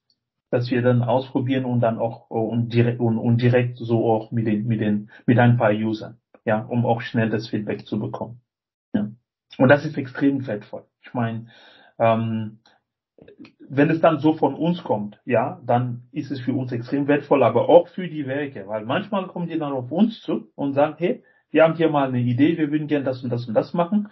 dass wir dann ausprobieren und dann auch und direkt und, und direkt so auch mit den mit den mit ein paar Usern, ja, um auch schnell das Feedback zu bekommen. Ja. Und das ist extrem wertvoll. Ich meine, ähm, wenn es dann so von uns kommt, ja, dann ist es für uns extrem wertvoll, aber auch für die Werke, weil manchmal kommen die dann auf uns zu und sagen, hey, wir haben hier mal eine Idee, wir würden gerne das und das und das machen.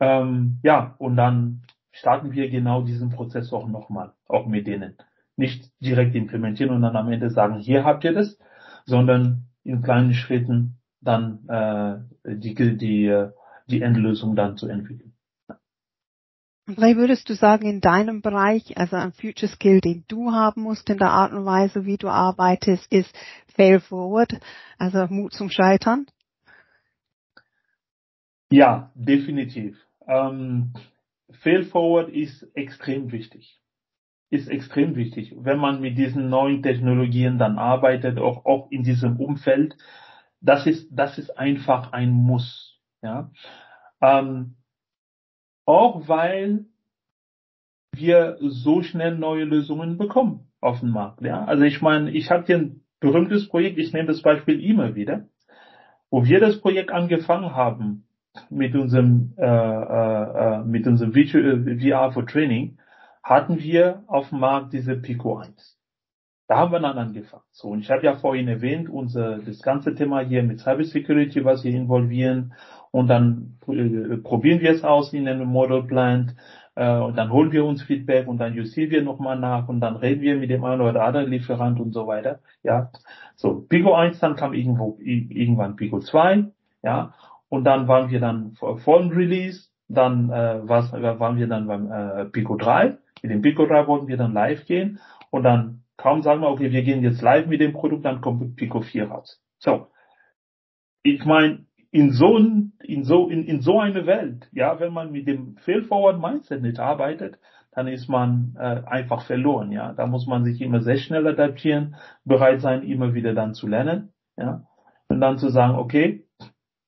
Ähm, ja, und dann starten wir genau diesen Prozess auch nochmal, auch mit denen nicht direkt implementieren und dann am Ende sagen, hier habt ihr das, sondern in kleinen Schritten dann äh, die, die, die Endlösung dann zu entwickeln. André, würdest du sagen, in deinem Bereich, also ein Future Skill, den du haben musst in der Art und Weise, wie du arbeitest, ist Fail Forward, also Mut zum Scheitern? Ja, definitiv. Ähm, Fail Forward ist extrem wichtig ist extrem wichtig. Wenn man mit diesen neuen Technologien dann arbeitet, auch, auch in diesem Umfeld, das ist, das ist einfach ein Muss. Ja? Ähm, auch weil wir so schnell neue Lösungen bekommen auf dem Markt. Ja? Also ich meine, ich habe hier ein berühmtes Projekt, ich nehme das Beispiel immer wieder, wo wir das Projekt angefangen haben mit unserem, äh, äh, äh mit unserem VR for Training, hatten wir auf dem Markt diese Pico 1. Da haben wir dann angefangen. So, und ich habe ja vorhin erwähnt, unser, das ganze Thema hier mit Cybersecurity, was wir involvieren, und dann äh, probieren wir es aus in einem Model Plant, äh, und dann holen wir uns Feedback und dann justieren wir nochmal nach und dann reden wir mit dem einen oder anderen Lieferant und so weiter. Ja, so Pico 1, dann kam irgendwo irgendwann Pico 2, ja, und dann waren wir dann vor vollen Release, dann äh, was, waren wir dann beim äh, Pico 3 mit dem Pico 3 wollten wir dann live gehen und dann kaum sagen wir, okay, wir gehen jetzt live mit dem Produkt, dann kommt Pico 4 raus. So. Ich meine, in so, in so, in, in so eine Welt, ja, wenn man mit dem Fail-Forward Mindset nicht arbeitet, dann ist man äh, einfach verloren, ja. Da muss man sich immer sehr schnell adaptieren, bereit sein, immer wieder dann zu lernen, ja. Und dann zu sagen, okay,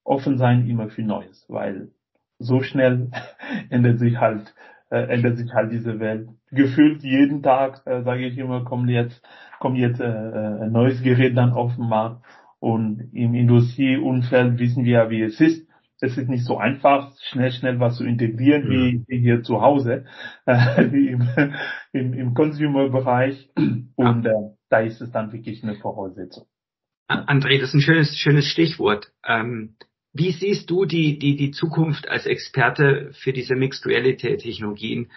offen sein immer für Neues, weil so schnell ändert sich halt äh, ändert sich halt diese Welt. Gefühlt jeden Tag, äh, sage ich immer, kommt jetzt, kommt jetzt äh, äh, ein neues Gerät dann auf den Markt. Und im Industrieumfeld wissen wir ja, wie es ist. Es ist nicht so einfach, schnell, schnell was zu integrieren, wie, mhm. wie hier zu Hause, äh, wie im, im, im Consumer-Bereich. Und äh, da ist es dann wirklich eine Voraussetzung. André, das ist ein schönes, schönes Stichwort. Ähm, wie siehst du die, die, die Zukunft als Experte für diese Mixed Reality Technologien?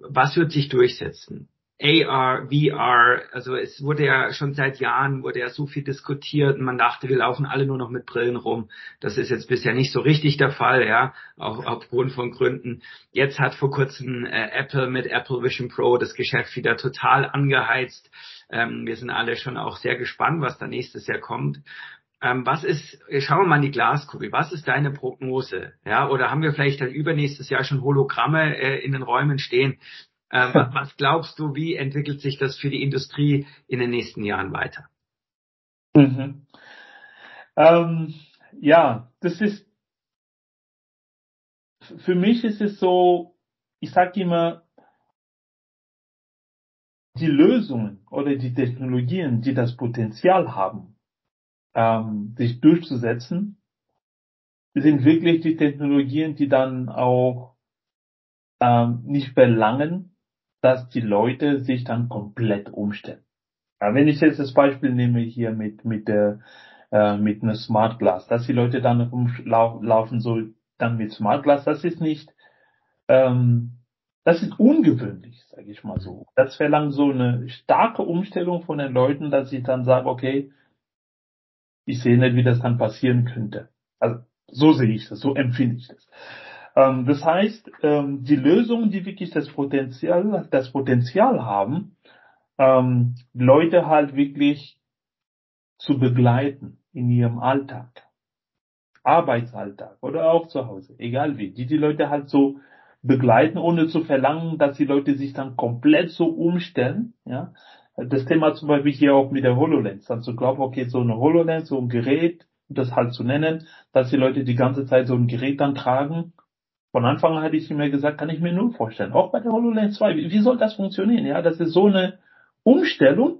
Was wird sich durchsetzen? AR, VR, also es wurde ja schon seit Jahren, wurde ja so viel diskutiert und man dachte, wir laufen alle nur noch mit Brillen rum. Das ist jetzt bisher nicht so richtig der Fall, ja, auch aufgrund von Gründen. Jetzt hat vor kurzem äh, Apple mit Apple Vision Pro das Geschäft wieder total angeheizt. Ähm, wir sind alle schon auch sehr gespannt, was da nächstes Jahr kommt. Ähm, was ist, schauen wir mal in die Glaskugel, was ist deine Prognose? Ja, oder haben wir vielleicht dann übernächstes Jahr schon Hologramme äh, in den Räumen stehen? Ähm, was glaubst du, wie entwickelt sich das für die Industrie in den nächsten Jahren weiter? Mhm. Ähm, ja, das ist, für mich ist es so, ich sage immer, die Lösungen oder die Technologien, die das Potenzial haben, ähm, sich durchzusetzen, sind wirklich die Technologien, die dann auch ähm, nicht verlangen, dass die Leute sich dann komplett umstellen. Ja, wenn ich jetzt das Beispiel nehme hier mit mit der äh, mit einer Smart Glass, dass die Leute dann rumlaufen so dann mit Smart Glass, das ist nicht ähm, das ist ungewöhnlich, sage ich mal so. Das verlangt so eine starke Umstellung von den Leuten, dass ich dann sage, okay, ich sehe nicht, wie das dann passieren könnte. Also so sehe ich das, so empfinde ich das. Ähm, das heißt, ähm, die Lösungen, die wirklich das Potenzial, das Potenzial haben, ähm, Leute halt wirklich zu begleiten in ihrem Alltag, Arbeitsalltag oder auch zu Hause, egal wie, die die Leute halt so begleiten, ohne zu verlangen, dass die Leute sich dann komplett so umstellen, ja. Das Thema zum Beispiel hier auch mit der HoloLens, dann zu glauben, okay, so eine HoloLens, so ein Gerät, das halt zu nennen, dass die Leute die ganze Zeit so ein Gerät dann tragen von Anfang an hatte ich mir gesagt, kann ich mir nur vorstellen. Auch bei der HoloLens 2. Wie, wie soll das funktionieren? Ja, das ist so eine Umstellung.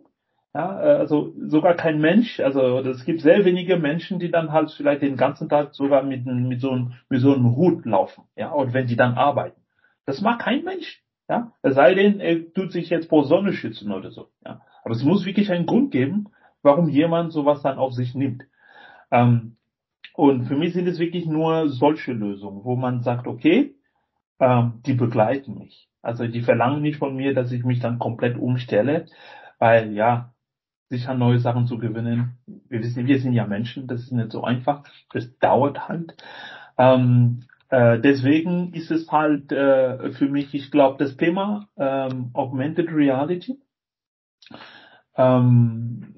Ja, also sogar kein Mensch, also es gibt sehr wenige Menschen, die dann halt vielleicht den ganzen Tag sogar mit, mit so einem, mit so einem Hut laufen, ja, und wenn die dann arbeiten. Das mag kein Mensch, ja, es sei denn, er tut sich jetzt vor Sonne schützen oder so, ja. Aber es muss wirklich einen Grund geben, warum jemand sowas dann auf sich nimmt. Ähm, und für mich sind es wirklich nur solche Lösungen, wo man sagt, okay, ähm, die begleiten mich. Also die verlangen nicht von mir, dass ich mich dann komplett umstelle, weil ja, sich an neue Sachen zu gewinnen. Wir wissen, wir sind ja Menschen, das ist nicht so einfach. Das dauert halt. Ähm, äh, deswegen ist es halt äh, für mich, ich glaube, das Thema ähm, Augmented Reality ähm,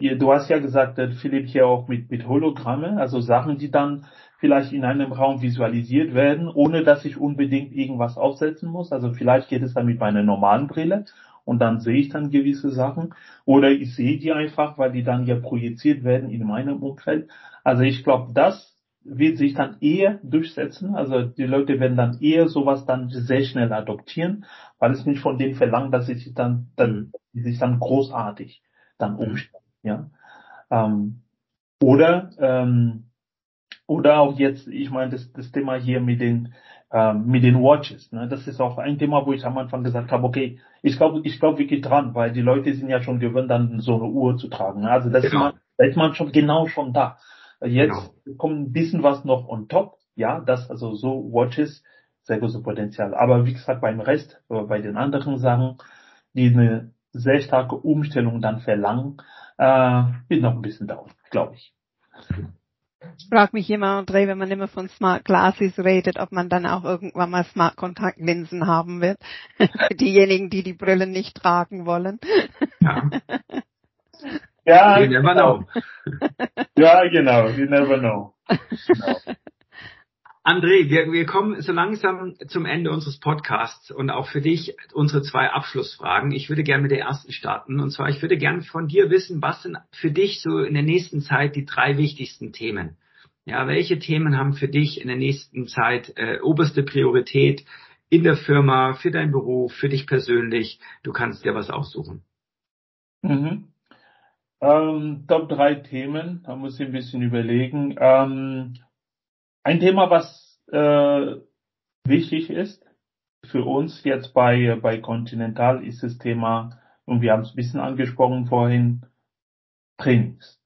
Du hast ja gesagt, Philipp, hier auch mit, mit Hologramme, also Sachen, die dann vielleicht in einem Raum visualisiert werden, ohne dass ich unbedingt irgendwas aufsetzen muss. Also vielleicht geht es dann mit meiner normalen Brille und dann sehe ich dann gewisse Sachen oder ich sehe die einfach, weil die dann ja projiziert werden in meinem Umfeld. Also ich glaube, das wird sich dann eher durchsetzen. Also die Leute werden dann eher sowas dann sehr schnell adoptieren, weil es nicht von denen verlangt, dass sie sich dann, dann, mhm. sich dann großartig dann mhm. umstellen. Ja. Ähm, oder ähm, oder auch jetzt, ich meine, das, das Thema hier mit den ähm, mit den Watches. Ne? Das ist auch ein Thema, wo ich am Anfang gesagt habe, okay, ich glaube ich glaube wirklich dran, weil die Leute sind ja schon gewöhnt, dann so eine Uhr zu tragen. Ne? Also das genau. ist man, da ist man schon genau schon da. Jetzt genau. kommt ein bisschen was noch on top. Ja, das also so Watches, sehr großes Potenzial. Aber wie gesagt, beim Rest, bei den anderen Sachen, die eine sehr starke Umstellung dann verlangen, äh, wird noch ein bisschen dauern, glaube ich. Ich frage mich immer, André, wenn man immer von Smart Glasses redet, ob man dann auch irgendwann mal Smart Kontaktlinsen haben wird. Für diejenigen, die die Brillen nicht tragen wollen. Ja. ja, you never know. ja, genau, you never know. Genau. André, wir, wir kommen so langsam zum Ende unseres Podcasts und auch für dich unsere zwei Abschlussfragen. Ich würde gerne mit der ersten starten. Und zwar, ich würde gerne von dir wissen, was sind für dich so in der nächsten Zeit die drei wichtigsten Themen? Ja, welche Themen haben für dich in der nächsten Zeit äh, oberste Priorität in der Firma, für deinen Beruf, für dich persönlich? Du kannst dir was aussuchen. Mhm. Ähm, Top drei Themen, da muss ich ein bisschen überlegen. Ähm, ein Thema, was äh, wichtig ist für uns jetzt bei, bei Continental, ist das Thema, und wir haben es ein bisschen angesprochen vorhin, Trainings.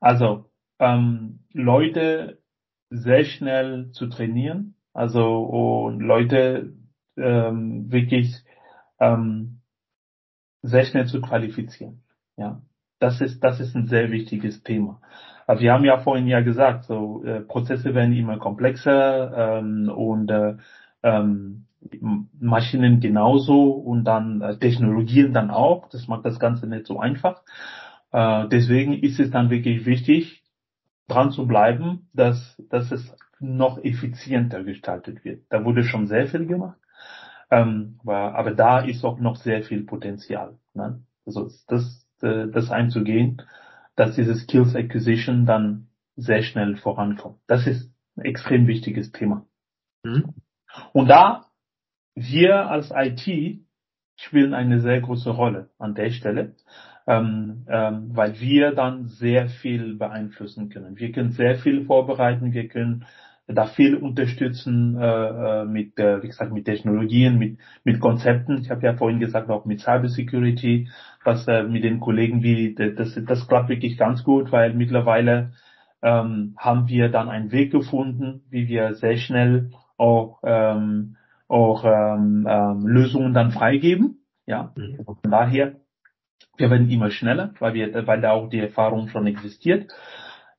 Also ähm, Leute sehr schnell zu trainieren, also und Leute ähm, wirklich ähm, sehr schnell zu qualifizieren. Ja, das ist das ist ein sehr wichtiges Thema. Aber wir haben ja vorhin ja gesagt, so äh, Prozesse werden immer komplexer ähm, und äh, ähm, Maschinen genauso und dann äh, Technologien dann auch. Das macht das Ganze nicht so einfach. Äh, deswegen ist es dann wirklich wichtig, dran zu bleiben, dass, dass es noch effizienter gestaltet wird. Da wurde schon sehr viel gemacht, ähm, aber, aber da ist auch noch sehr viel Potenzial. Ne? Also das, äh, das einzugehen, dass diese Skills Acquisition dann sehr schnell vorankommt. Das ist ein extrem wichtiges Thema. Mhm. Und da wir als IT spielen eine sehr große Rolle an der Stelle, ähm, ähm, weil wir dann sehr viel beeinflussen können. Wir können sehr viel vorbereiten, wir können da viel unterstützen äh, äh, mit, äh, wie gesagt, mit Technologien, mit, mit Konzepten. Ich habe ja vorhin gesagt, auch mit Cybersecurity, was äh, mit den Kollegen wie, das, das klappt wirklich ganz gut, weil mittlerweile ähm, haben wir dann einen Weg gefunden, wie wir sehr schnell auch, ähm, auch ähm, ähm, Lösungen dann freigeben. Ja, mhm. von daher wir werden immer schneller, weil wir, weil da auch die Erfahrung schon existiert.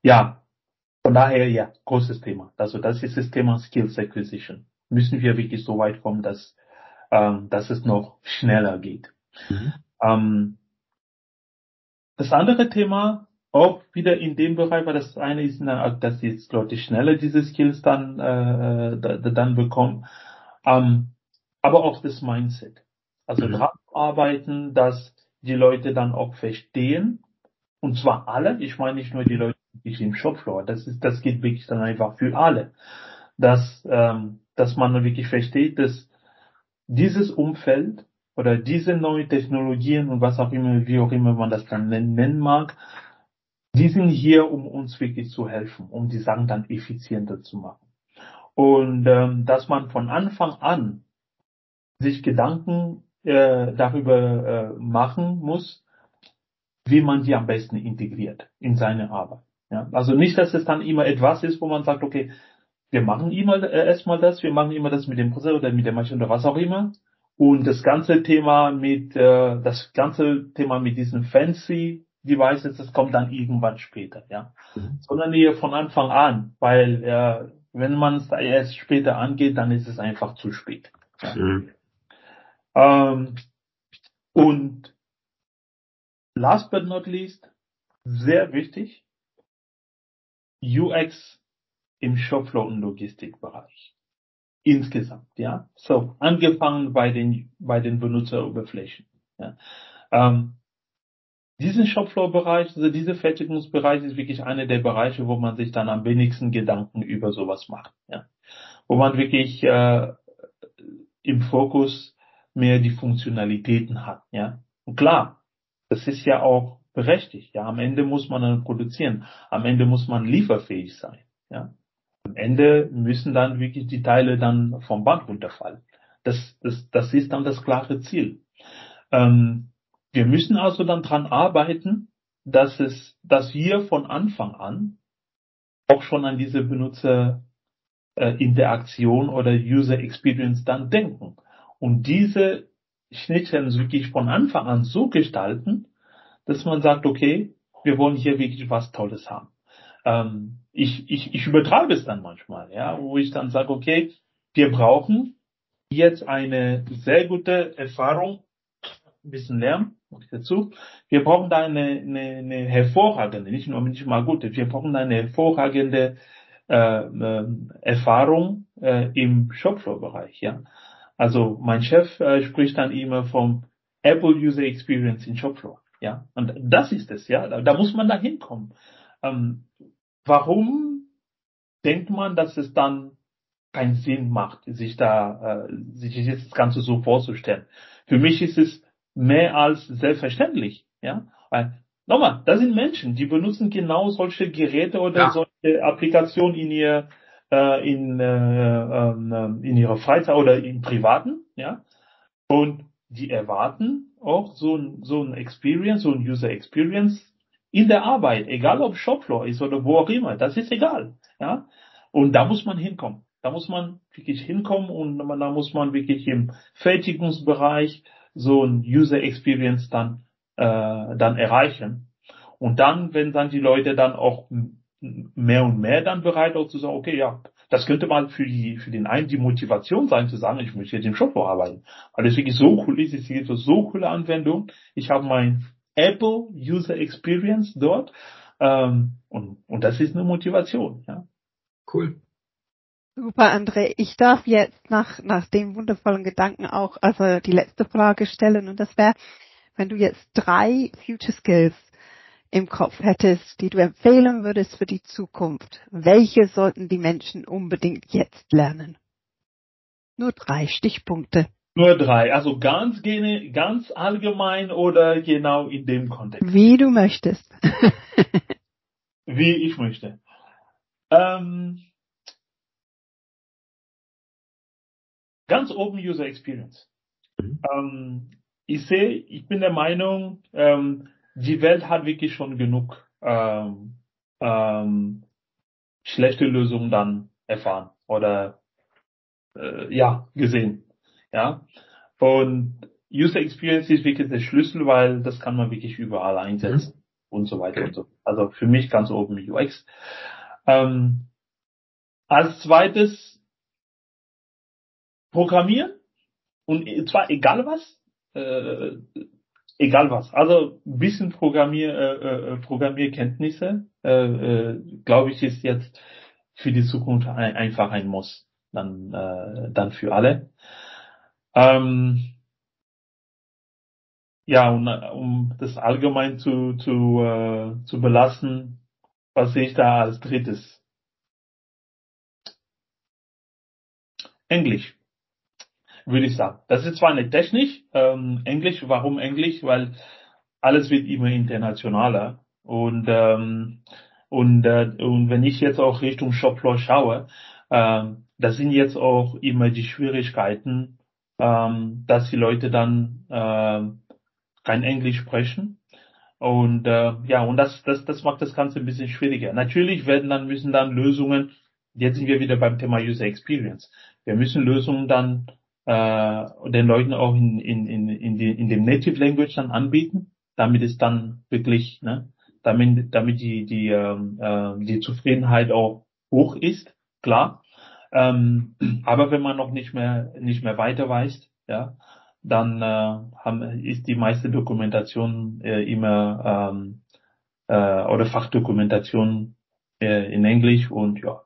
Ja, von daher ja, großes Thema. Also das ist das Thema Skills Acquisition. Müssen wir wirklich so weit kommen, dass, ähm, dass es noch schneller geht. Mhm. Ähm, das andere Thema, auch wieder in dem Bereich, weil das eine ist, dass jetzt Leute schneller diese Skills dann, äh, dann bekommen, ähm, aber auch das Mindset. Also mhm. dran arbeiten, dass die Leute dann auch verstehen. Und zwar alle. Ich meine nicht nur die Leute, die im Shopfloor. Das ist, das geht wirklich dann einfach für alle. Dass, ähm, dass man wirklich versteht, dass dieses Umfeld oder diese neuen Technologien und was auch immer, wie auch immer man das dann nennen mag, die sind hier, um uns wirklich zu helfen, um die Sachen dann effizienter zu machen. Und ähm, dass man von Anfang an sich Gedanken äh, darüber äh, machen muss, wie man die am besten integriert in seine Arbeit. Ja? Also nicht, dass es dann immer etwas ist, wo man sagt, okay, wir machen immer äh, erstmal das, wir machen immer das mit dem Prozessor oder mit der Maschine oder was auch immer. Und das ganze Thema mit, äh, das ganze Thema mit diesen fancy Devices, das kommt dann irgendwann später, ja. Mhm. Sondern hier von Anfang an, weil äh, wenn man es erst später angeht, dann ist es einfach zu spät. Ja? Mhm. Ähm, und last but not least, sehr wichtig, UX im Shopflow und Logistikbereich. Insgesamt, ja. So, angefangen bei den, bei den Benutzeroberflächen. Ja. Ähm, diesen Shopfloor-Bereich, also dieser Fertigungsbereich ist wirklich einer der Bereiche, wo man sich dann am wenigsten Gedanken über sowas macht. Ja. Wo man wirklich äh, im Fokus mehr die Funktionalitäten hat, ja. Und klar, das ist ja auch berechtigt, ja. Am Ende muss man dann produzieren. Am Ende muss man lieferfähig sein, ja. Am Ende müssen dann wirklich die Teile dann vom Band runterfallen. Das, das, das ist dann das klare Ziel. Ähm, wir müssen also dann dran arbeiten, dass es, dass wir von Anfang an auch schon an diese Benutzerinteraktion oder User Experience dann denken und diese Schnittstellen wirklich von Anfang an so gestalten, dass man sagt, okay, wir wollen hier wirklich was Tolles haben. Ähm, ich, ich, ich übertreibe es dann manchmal, ja, wo ich dann sage, okay, wir brauchen jetzt eine sehr gute Erfahrung, ein bisschen Lärm, dazu. Wir brauchen da eine, eine, eine hervorragende, nicht nur nicht mal gute, wir brauchen da eine hervorragende äh, äh, Erfahrung äh, im Shopfloor-Bereich, ja. Also mein Chef äh, spricht dann immer vom Apple User Experience in Shopfloor. Ja, und das ist es, ja. Da, da muss man da hinkommen. Ähm, warum denkt man, dass es dann keinen Sinn macht, sich da, äh, sich jetzt das Ganze so vorzustellen? Für mich ist es mehr als selbstverständlich, ja. Weil, nochmal, das sind Menschen, die benutzen genau solche Geräte oder ja. solche Applikationen in ihr äh, in, äh, äh, in ihrer Freizeit oder im Privaten, ja. Und die erwarten auch so ein, so ein Experience, so ein User Experience in der Arbeit, egal ob Shopfloor ist oder wo auch immer, das ist egal, ja. Und da muss man hinkommen. Da muss man wirklich hinkommen und da muss man wirklich im Fertigungsbereich so ein User Experience dann, äh, dann erreichen. Und dann, wenn dann die Leute dann auch mehr und mehr dann bereit auch zu sagen, okay, ja, das könnte mal für die, für den einen die Motivation sein zu sagen, ich möchte jetzt im Shop arbeiten. Weil das wirklich so cool ist, es gibt so coole Anwendung. Ich habe mein Apple User Experience dort, ähm, und, und das ist eine Motivation, ja. Cool. Super, André. Ich darf jetzt nach, nach dem wundervollen Gedanken auch also die letzte Frage stellen und das wäre, wenn du jetzt drei Future Skills im Kopf hättest, die du empfehlen würdest für die Zukunft, welche sollten die Menschen unbedingt jetzt lernen? Nur drei Stichpunkte. Nur drei, also ganz, ganz allgemein oder genau in dem Kontext? Wie du möchtest. Wie ich möchte. Ähm, Ganz oben User Experience. Mhm. Ähm, ich sehe, ich bin der Meinung, ähm, die Welt hat wirklich schon genug ähm, ähm, schlechte Lösungen dann erfahren oder äh, ja gesehen. Ja und User Experience ist wirklich der Schlüssel, weil das kann man wirklich überall einsetzen mhm. und so weiter okay. und so. Also für mich ganz oben UX. Ähm, als zweites programmieren und zwar egal was, äh, egal was. Also ein bisschen Programmier, äh, äh, Programmierkenntnisse, äh, äh, glaube ich, ist jetzt für die Zukunft ein, einfach ein Muss, dann, äh, dann für alle. Ähm, ja, und, um das allgemein zu, zu, äh, zu belassen, was sehe ich da als drittes? Englisch würde ich sagen. Das ist zwar nicht technisch, ähm, Englisch, warum Englisch? Weil alles wird immer internationaler und ähm, und äh, und wenn ich jetzt auch Richtung Shopfloor schaue, ähm, da sind jetzt auch immer die Schwierigkeiten, ähm, dass die Leute dann äh, kein Englisch sprechen und äh, ja und das das das macht das Ganze ein bisschen schwieriger. Natürlich werden dann müssen dann Lösungen. Jetzt sind wir wieder beim Thema User Experience. Wir müssen Lösungen dann äh, den Leuten auch in, in, in, in, die, in dem Native Language dann anbieten, damit es dann wirklich, ne, damit, damit die, die, ähm, äh, die Zufriedenheit auch hoch ist, klar. Ähm, aber wenn man noch nicht mehr, nicht mehr weiter weiß, ja, dann äh, haben, ist die meiste Dokumentation äh, immer ähm, äh, oder Fachdokumentation äh, in Englisch und ja,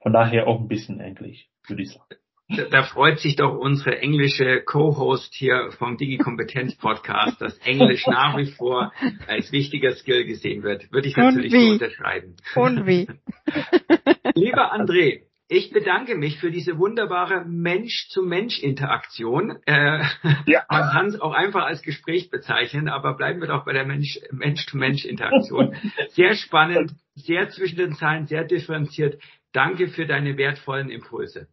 von daher auch ein bisschen Englisch, würde ich sagen da freut sich doch unsere englische Co-Host hier vom Digi-Kompetenz Podcast, dass Englisch nach wie vor als wichtiger Skill gesehen wird. Würde ich natürlich so unterschreiben. Und wie? Lieber André, ich bedanke mich für diese wunderbare Mensch-zu-Mensch-Interaktion. Äh, ja. Man kann es auch einfach als Gespräch bezeichnen, aber bleiben wir doch bei der Mensch-zu-Mensch-Interaktion. Sehr spannend, sehr zwischen den Zeilen, sehr differenziert. Danke für deine wertvollen Impulse.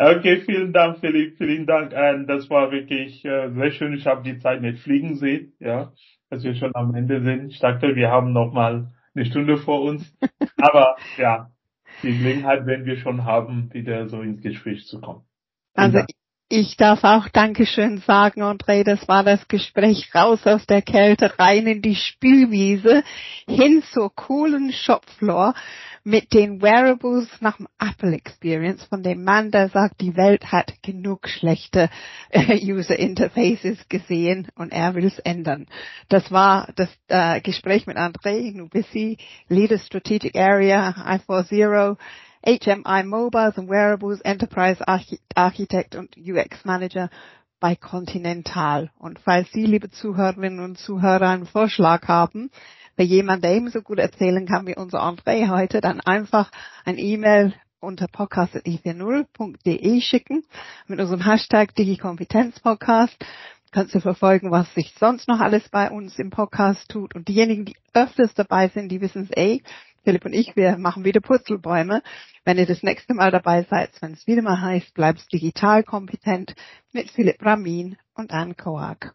Okay, vielen Dank, Philipp, vielen Dank. Und das war wirklich äh, sehr schön. Ich habe die Zeit nicht fliegen sehen, ja, dass wir schon am Ende sind. Ich dachte, wir haben noch mal eine Stunde vor uns. Aber ja, die Gelegenheit werden wir schon haben, wieder so ins Gespräch zu kommen. Vielen also Dank. Ich darf auch Dankeschön sagen, André. Das war das Gespräch raus aus der Kälte, rein in die Spielwiese, hin zur coolen Shopfloor mit den Wearables nach dem Apple Experience von dem Mann, der sagt, die Welt hat genug schlechte äh, User Interfaces gesehen und er will es ändern. Das war das äh, Gespräch mit André Nubissi, Leader Strategic Area, i4Zero, HMI Mobiles and Wearables, Enterprise Architect und UX Manager bei Continental. Und falls Sie, liebe Zuhörerinnen und Zuhörer, einen Vorschlag haben, für jemand, der ebenso gut erzählen kann wie unser André heute, dann einfach ein E-Mail unter podcast.i40.de schicken mit unserem Hashtag DigiKompetenzPodcast. Kannst du verfolgen, was sich sonst noch alles bei uns im Podcast tut. Und diejenigen, die öfters dabei sind, die wissen es eh. Philipp und ich, wir machen wieder Purzelbäume. Wenn ihr das nächste Mal dabei seid, wenn es wieder mal heißt, bleibst digital kompetent mit Philipp Ramin und Anne Koak.